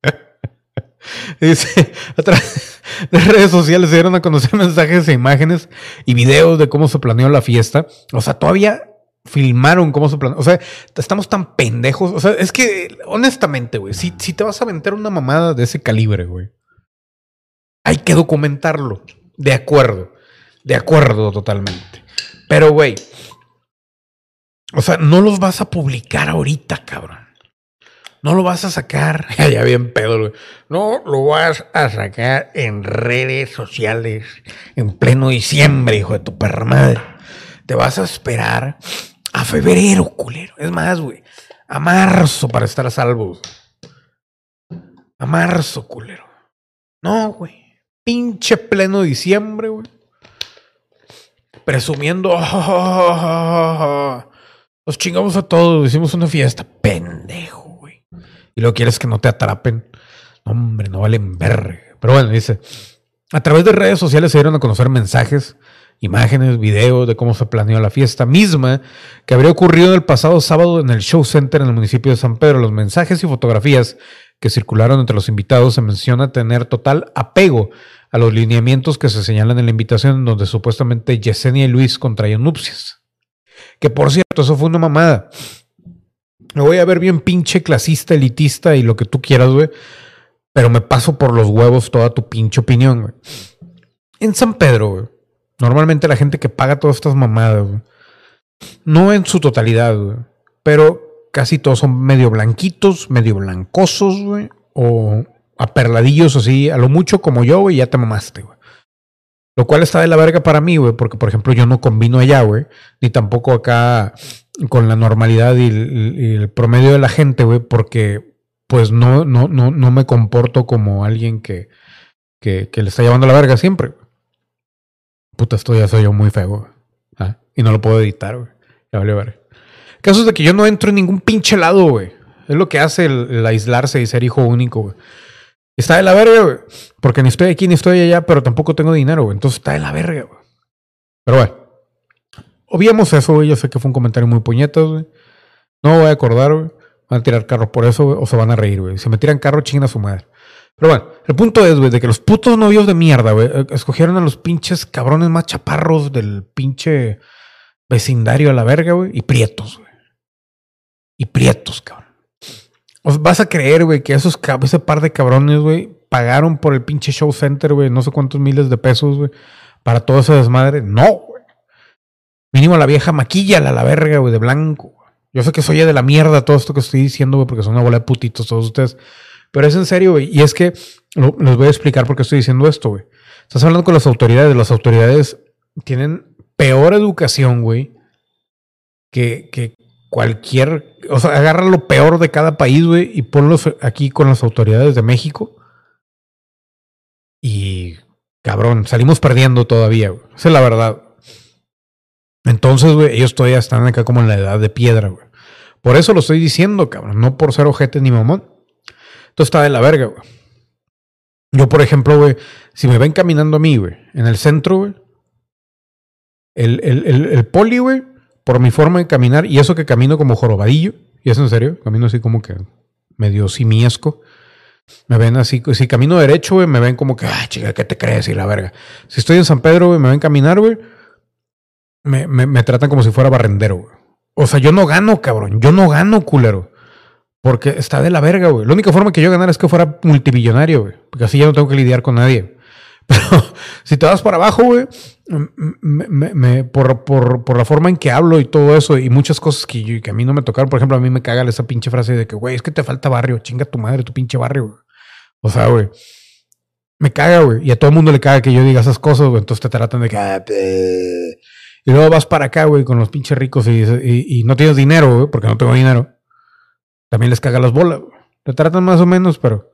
[laughs] Dice, a través de redes sociales se dieron a conocer mensajes e imágenes y videos de cómo se planeó la fiesta. O sea, todavía filmaron cómo se planeó. O sea, estamos tan pendejos. O sea, es que, honestamente, güey, si, si te vas a aventar una mamada de ese calibre, güey, hay que documentarlo. De acuerdo. De acuerdo totalmente. Pero, güey, o sea, no los vas a publicar ahorita, cabrón. No lo vas a sacar. [laughs] ya bien pedo, güey. No lo vas a sacar en redes sociales en pleno diciembre, hijo de tu perra madre. Te vas a esperar a febrero, culero. Es más, güey. A marzo para estar a salvo. A marzo, culero. No, güey. Pinche pleno diciembre, güey. Presumiendo. [laughs] Nos chingamos a todos. Hicimos una fiesta. Pendejo, güey. Y luego quieres que no te atrapen. Hombre, no valen verga. Pero bueno, dice. A través de redes sociales se dieron a conocer mensajes, imágenes, videos de cómo se planeó la fiesta misma que habría ocurrido el pasado sábado en el Show Center en el municipio de San Pedro. Los mensajes y fotografías que circularon entre los invitados se menciona tener total apego a los lineamientos que se señalan en la invitación donde supuestamente Yesenia y Luis contraían nupcias. Que por cierto, eso fue una mamada. Me voy a ver bien pinche clasista, elitista y lo que tú quieras, güey. Pero me paso por los huevos toda tu pinche opinión, güey. En San Pedro, güey. Normalmente la gente que paga todas estas mamadas, güey. No en su totalidad, güey. Pero casi todos son medio blanquitos, medio blancosos, güey. O aperladillos así, a lo mucho como yo, güey, ya te mamaste, güey. Lo cual está de la verga para mí, güey, porque por ejemplo yo no combino allá, güey, ni tampoco acá con la normalidad y el, promedio de la gente, güey, porque pues no, no, no, no me comporto como alguien que, que, le está llevando la verga siempre. Puta, esto ya soy yo muy feo. Ah, Y no lo puedo editar, güey. Ya vale verga. Caso de que yo no entro en ningún pinche lado, güey. Es lo que hace el, el aislarse y ser hijo único, güey. Está de la verga, güey. Porque ni estoy aquí ni estoy allá, pero tampoco tengo dinero, güey. Entonces está de la verga, güey. Pero bueno. Obviamos eso, güey. Yo sé que fue un comentario muy puñetas, güey. No voy a acordar, güey. Van a tirar carro por eso, güey, o se van a reír, güey. Si me tiran carro, chingan a su madre. Pero bueno, el punto es, güey, de que los putos novios de mierda, güey, eh, escogieron a los pinches cabrones más chaparros del pinche vecindario a la verga, güey, y prietos, güey. Y prietos, cabrón. ¿Os vas a creer, güey, que esos ese par de cabrones, güey, pagaron por el pinche show center, güey, no sé cuántos miles de pesos, güey, para todo ese desmadre? No, güey. Mínimo la vieja maquilla a la verga, güey, de blanco. Yo sé que soy de la mierda todo esto que estoy diciendo, güey, porque son una bola de putitos todos ustedes. Pero es en serio, güey. Y es que les voy a explicar por qué estoy diciendo esto, güey. Estás hablando con las autoridades. Las autoridades tienen peor educación, güey, que, que cualquier. O sea, agarra lo peor de cada país, güey, y ponlo aquí con las autoridades de México. Y, cabrón, salimos perdiendo todavía, güey. Esa es la verdad. Entonces, güey, ellos todavía están acá como en la edad de piedra, güey. Por eso lo estoy diciendo, cabrón. No por ser ojete ni mamón. Entonces está de la verga, güey. Yo, por ejemplo, güey, si me ven caminando a mí, güey, en el centro, güey, el, el, el, el poli, güey, por mi forma de caminar, y eso que camino como jorobadillo, y es en serio, camino así como que medio simiesco. Me ven así, si camino derecho, me ven como que, ah, chica, ¿qué te crees? Y la verga. Si estoy en San Pedro, me ven caminar, güey, me, me, me tratan como si fuera barrendero, güey. O sea, yo no gano, cabrón. Yo no gano, culero. Porque está de la verga, güey. La única forma que yo ganara es que fuera multimillonario, güey. Porque así ya no tengo que lidiar con nadie. [laughs] Pero si te vas para abajo, güey, por, por, por la forma en que hablo y todo eso, y muchas cosas que, a mí no me tocaron, por ejemplo, a mí me caga esa pinche frase de que, güey, es que te falta barrio, chinga tu madre, tu pinche barrio, güey. O sea, güey, me caga, güey. Y a todo el mundo le caga que yo diga esas cosas, güey. Entonces te tratan de que. "Ah, pe". Y luego vas para acá, güey, con los pinches ricos y, no tienes dinero, güey, porque no tengo dinero. También les caga las bolas, güey. Te tratan más o menos, pero.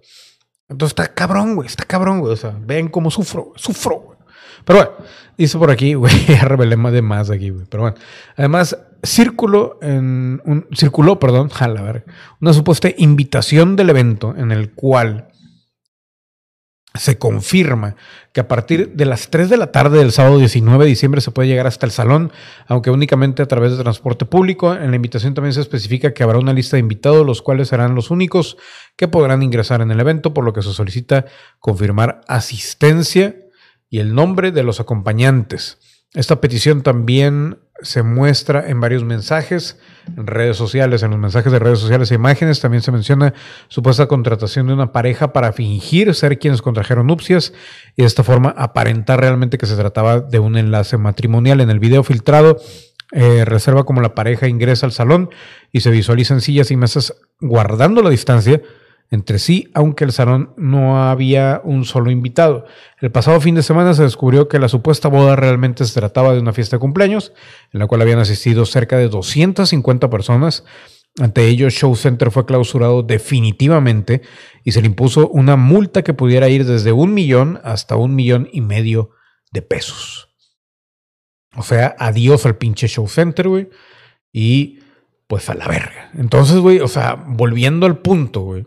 Entonces está cabrón, güey. Está cabrón, güey. O sea, ven cómo sufro. Sufro, güey. Pero bueno, dice por aquí, [laughs] güey, ya revelé más de más aquí, güey. Pero bueno. Además, círculo en un, circuló, perdón, [laughs] a la verga, una supuesta invitación del evento en el cual se confirma que a partir de las 3 de la tarde del sábado 19 de diciembre se puede llegar hasta el salón, aunque únicamente a través de transporte público. En la invitación también se especifica que habrá una lista de invitados, los cuales serán los únicos que podrán ingresar en el evento, por lo que se solicita confirmar asistencia y el nombre de los acompañantes. Esta petición también se muestra en varios mensajes, en redes sociales, en los mensajes de redes sociales e imágenes. También se menciona supuesta contratación de una pareja para fingir ser quienes contrajeron nupcias y de esta forma aparentar realmente que se trataba de un enlace matrimonial. En el video filtrado eh, reserva como la pareja ingresa al salón y se visualizan sillas y mesas guardando la distancia entre sí, aunque el salón no había un solo invitado. El pasado fin de semana se descubrió que la supuesta boda realmente se trataba de una fiesta de cumpleaños, en la cual habían asistido cerca de 250 personas. Ante ello, Show Center fue clausurado definitivamente y se le impuso una multa que pudiera ir desde un millón hasta un millón y medio de pesos. O sea, adiós al pinche Show Center, güey. Y pues a la verga. Entonces, güey, o sea, volviendo al punto, güey.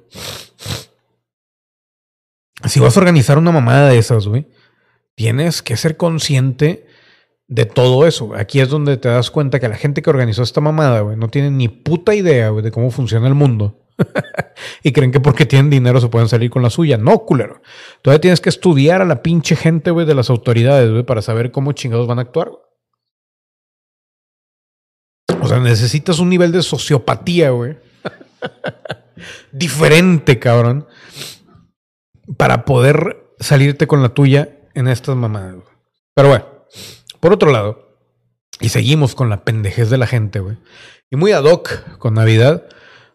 Si vas a organizar una mamada de esas, güey, tienes que ser consciente de todo eso. Aquí es donde te das cuenta que la gente que organizó esta mamada, güey, no tiene ni puta idea, güey, de cómo funciona el mundo. [laughs] y creen que porque tienen dinero se pueden salir con la suya. No, culero. Todavía tienes que estudiar a la pinche gente, güey, de las autoridades, güey, para saber cómo chingados van a actuar. Necesitas un nivel de sociopatía, güey. [laughs] Diferente, cabrón. Para poder salirte con la tuya en estas mamadas. Pero bueno, por otro lado, y seguimos con la pendejez de la gente, güey. Y muy ad hoc con Navidad,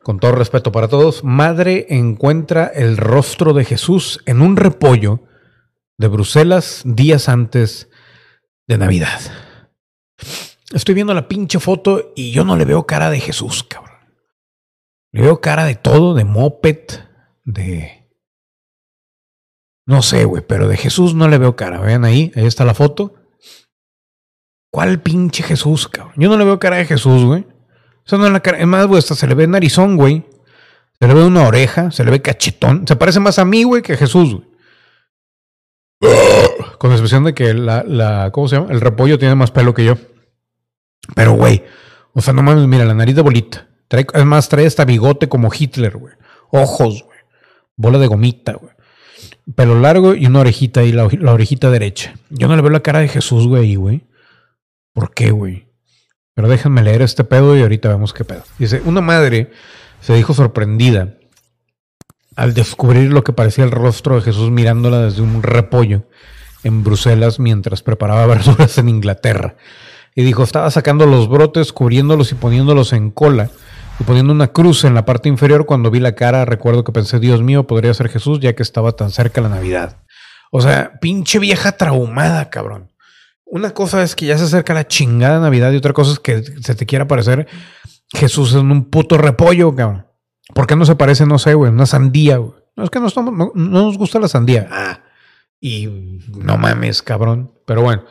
con todo respeto para todos, madre encuentra el rostro de Jesús en un repollo de Bruselas días antes de Navidad. Estoy viendo la pinche foto y yo no le veo cara de Jesús, cabrón. Le veo cara de todo, de moped, de... No sé, güey, pero de Jesús no le veo cara. Vean ahí, ahí está la foto. ¿Cuál pinche Jesús, cabrón? Yo no le veo cara de Jesús, güey. Eso no es la cara. Es más, güey, hasta se le ve narizón, güey. Se le ve una oreja, se le ve cachetón. Se parece más a mí, güey, que a Jesús, güey. Con excepción de que la, la, ¿cómo se llama? El repollo tiene más pelo que yo. Pero, güey, o sea, no mames, mira, la nariz de bolita. Trae, es más, trae hasta bigote como Hitler, güey. Ojos, güey. Bola de gomita, güey. Pelo largo y una orejita ahí, la, la orejita derecha. Yo no le veo la cara de Jesús, güey, güey. ¿Por qué, güey? Pero déjenme leer este pedo y ahorita vemos qué pedo. Dice, una madre se dijo sorprendida al descubrir lo que parecía el rostro de Jesús mirándola desde un repollo en Bruselas mientras preparaba [laughs] verduras en Inglaterra. Y dijo, estaba sacando los brotes, cubriéndolos y poniéndolos en cola y poniendo una cruz en la parte inferior. Cuando vi la cara, recuerdo que pensé, Dios mío, podría ser Jesús ya que estaba tan cerca la Navidad. O sea, pinche vieja traumada, cabrón. Una cosa es que ya se acerca la chingada Navidad y otra cosa es que se te quiera parecer Jesús en un puto repollo, cabrón. ¿Por qué no se parece, no sé, güey, una sandía, güey? No es que no, nos gusta la sandía. Ah, y no mames, cabrón. Pero bueno,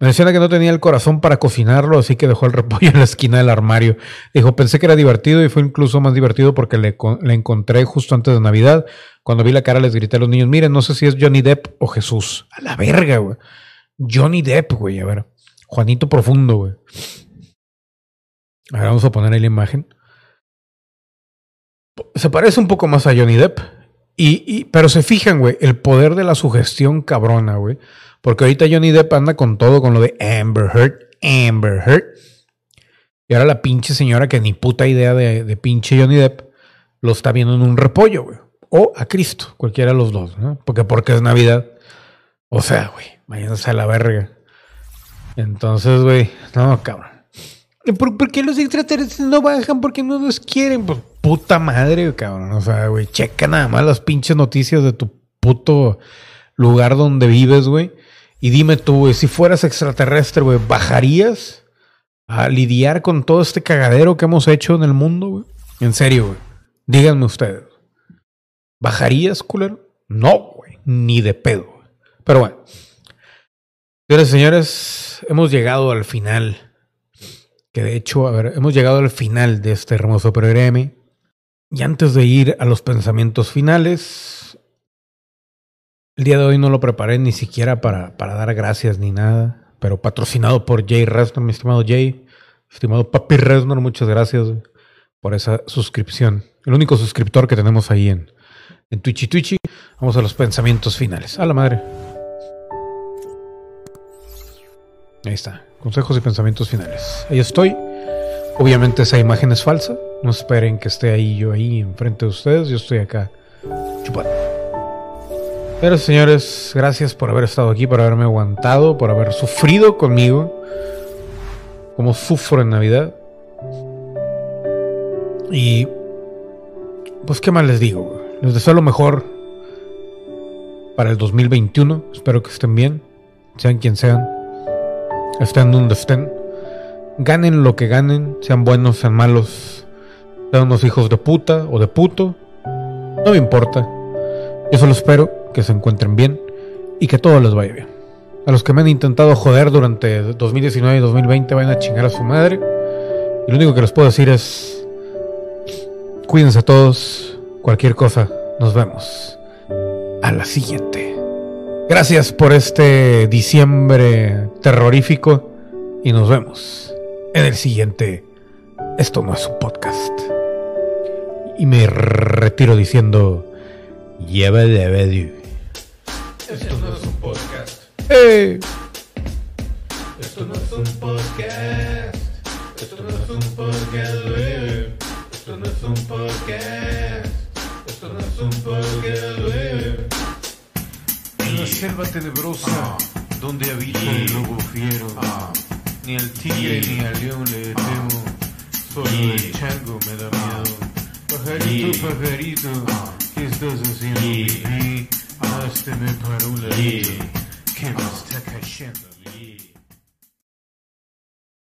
menciona que no tenía el corazón para cocinarlo, así que dejó el repollo en la esquina del armario. Dijo, pensé que era divertido y fue incluso más divertido porque le, le encontré justo antes de Navidad. Cuando vi la cara les grité a los niños, miren, no sé si es Johnny Depp o Jesús. A la verga, güey. Johnny Depp, güey, a ver. Juanito Profundo, güey. A ver, vamos a poner ahí la imagen. Se parece un poco más a Johnny Depp. Y, y- pero se fijan, güey, el poder de la sugestión cabrona, güey. Porque ahorita Johnny Depp anda con todo, con lo de Amber Heard, Amber Heard. Y ahora la pinche señora que ni puta idea de, de pinche Johnny Depp lo está viendo en un repollo, güey. O a Cristo, cualquiera de los dos, ¿no? Porque, porque es Navidad. O sea, güey, váyanse a la verga. Entonces, güey, no, cabrón. ¿Por, por qué los extraterrestres no bajan? ¿Por qué no los quieren? Pues puta madre, cabrón. O sea, güey, checa nada más las pinches noticias de tu puto lugar donde vives, güey. Y dime tú, si fueras extraterrestre, güey, ¿bajarías a lidiar con todo este cagadero que hemos hecho en el mundo? En serio. Díganme ustedes. ¿Bajarías, culero? No. Ni de pedo. Pero bueno. Señores, señores, hemos llegado al final. Que de hecho, a ver, hemos llegado al final de este hermoso programa. Y antes de ir a los pensamientos finales, El día de hoy no lo preparé ni siquiera para, para dar gracias ni nada, pero patrocinado por Jay Resnor, mi estimado Jay, estimado Papi Resnor, muchas gracias por esa suscripción. El único suscriptor que tenemos ahí en, en Twitchy Twitchy. Vamos a los pensamientos finales. A la madre. Ahí está. Consejos y pensamientos finales. Ahí estoy. Obviamente esa imagen es falsa. No esperen que esté ahí yo ahí enfrente de ustedes. Yo estoy acá chupando. Pero señores, gracias por haber estado aquí, por haberme aguantado, por haber sufrido conmigo. Como sufro en Navidad. Y pues qué más les digo. Les deseo lo mejor para el 2021. Espero que estén bien, sean quien sean, estén donde estén. Ganen lo que ganen, sean buenos, sean malos, sean unos hijos de puta o de puto. No me importa. Yo solo espero que se encuentren bien y que todo les vaya bien. A los que me han intentado joder durante 2019 y 2020 vayan a chingar a su madre. Y lo único que les puedo decir es cuídense todos. Cualquier cosa, nos vemos a la siguiente. Gracias por este diciembre terrorífico y nos vemos en el siguiente. Esto no es un podcast. Y me retiro diciendo, lleva de. Esto no es un podcast. ¡Eh! Esto no es un podcast. Esto no es un podcast. Esto no es un podcast. Esto no es un podcast. En la selva tenebrosa, donde habita el lobo fiero, ni al tigre ni al león le temo, solo el chango me da miedo. Pajarito, pajarito, ¿qué estás haciendo? Hazte para un ladito, que me está cayendo.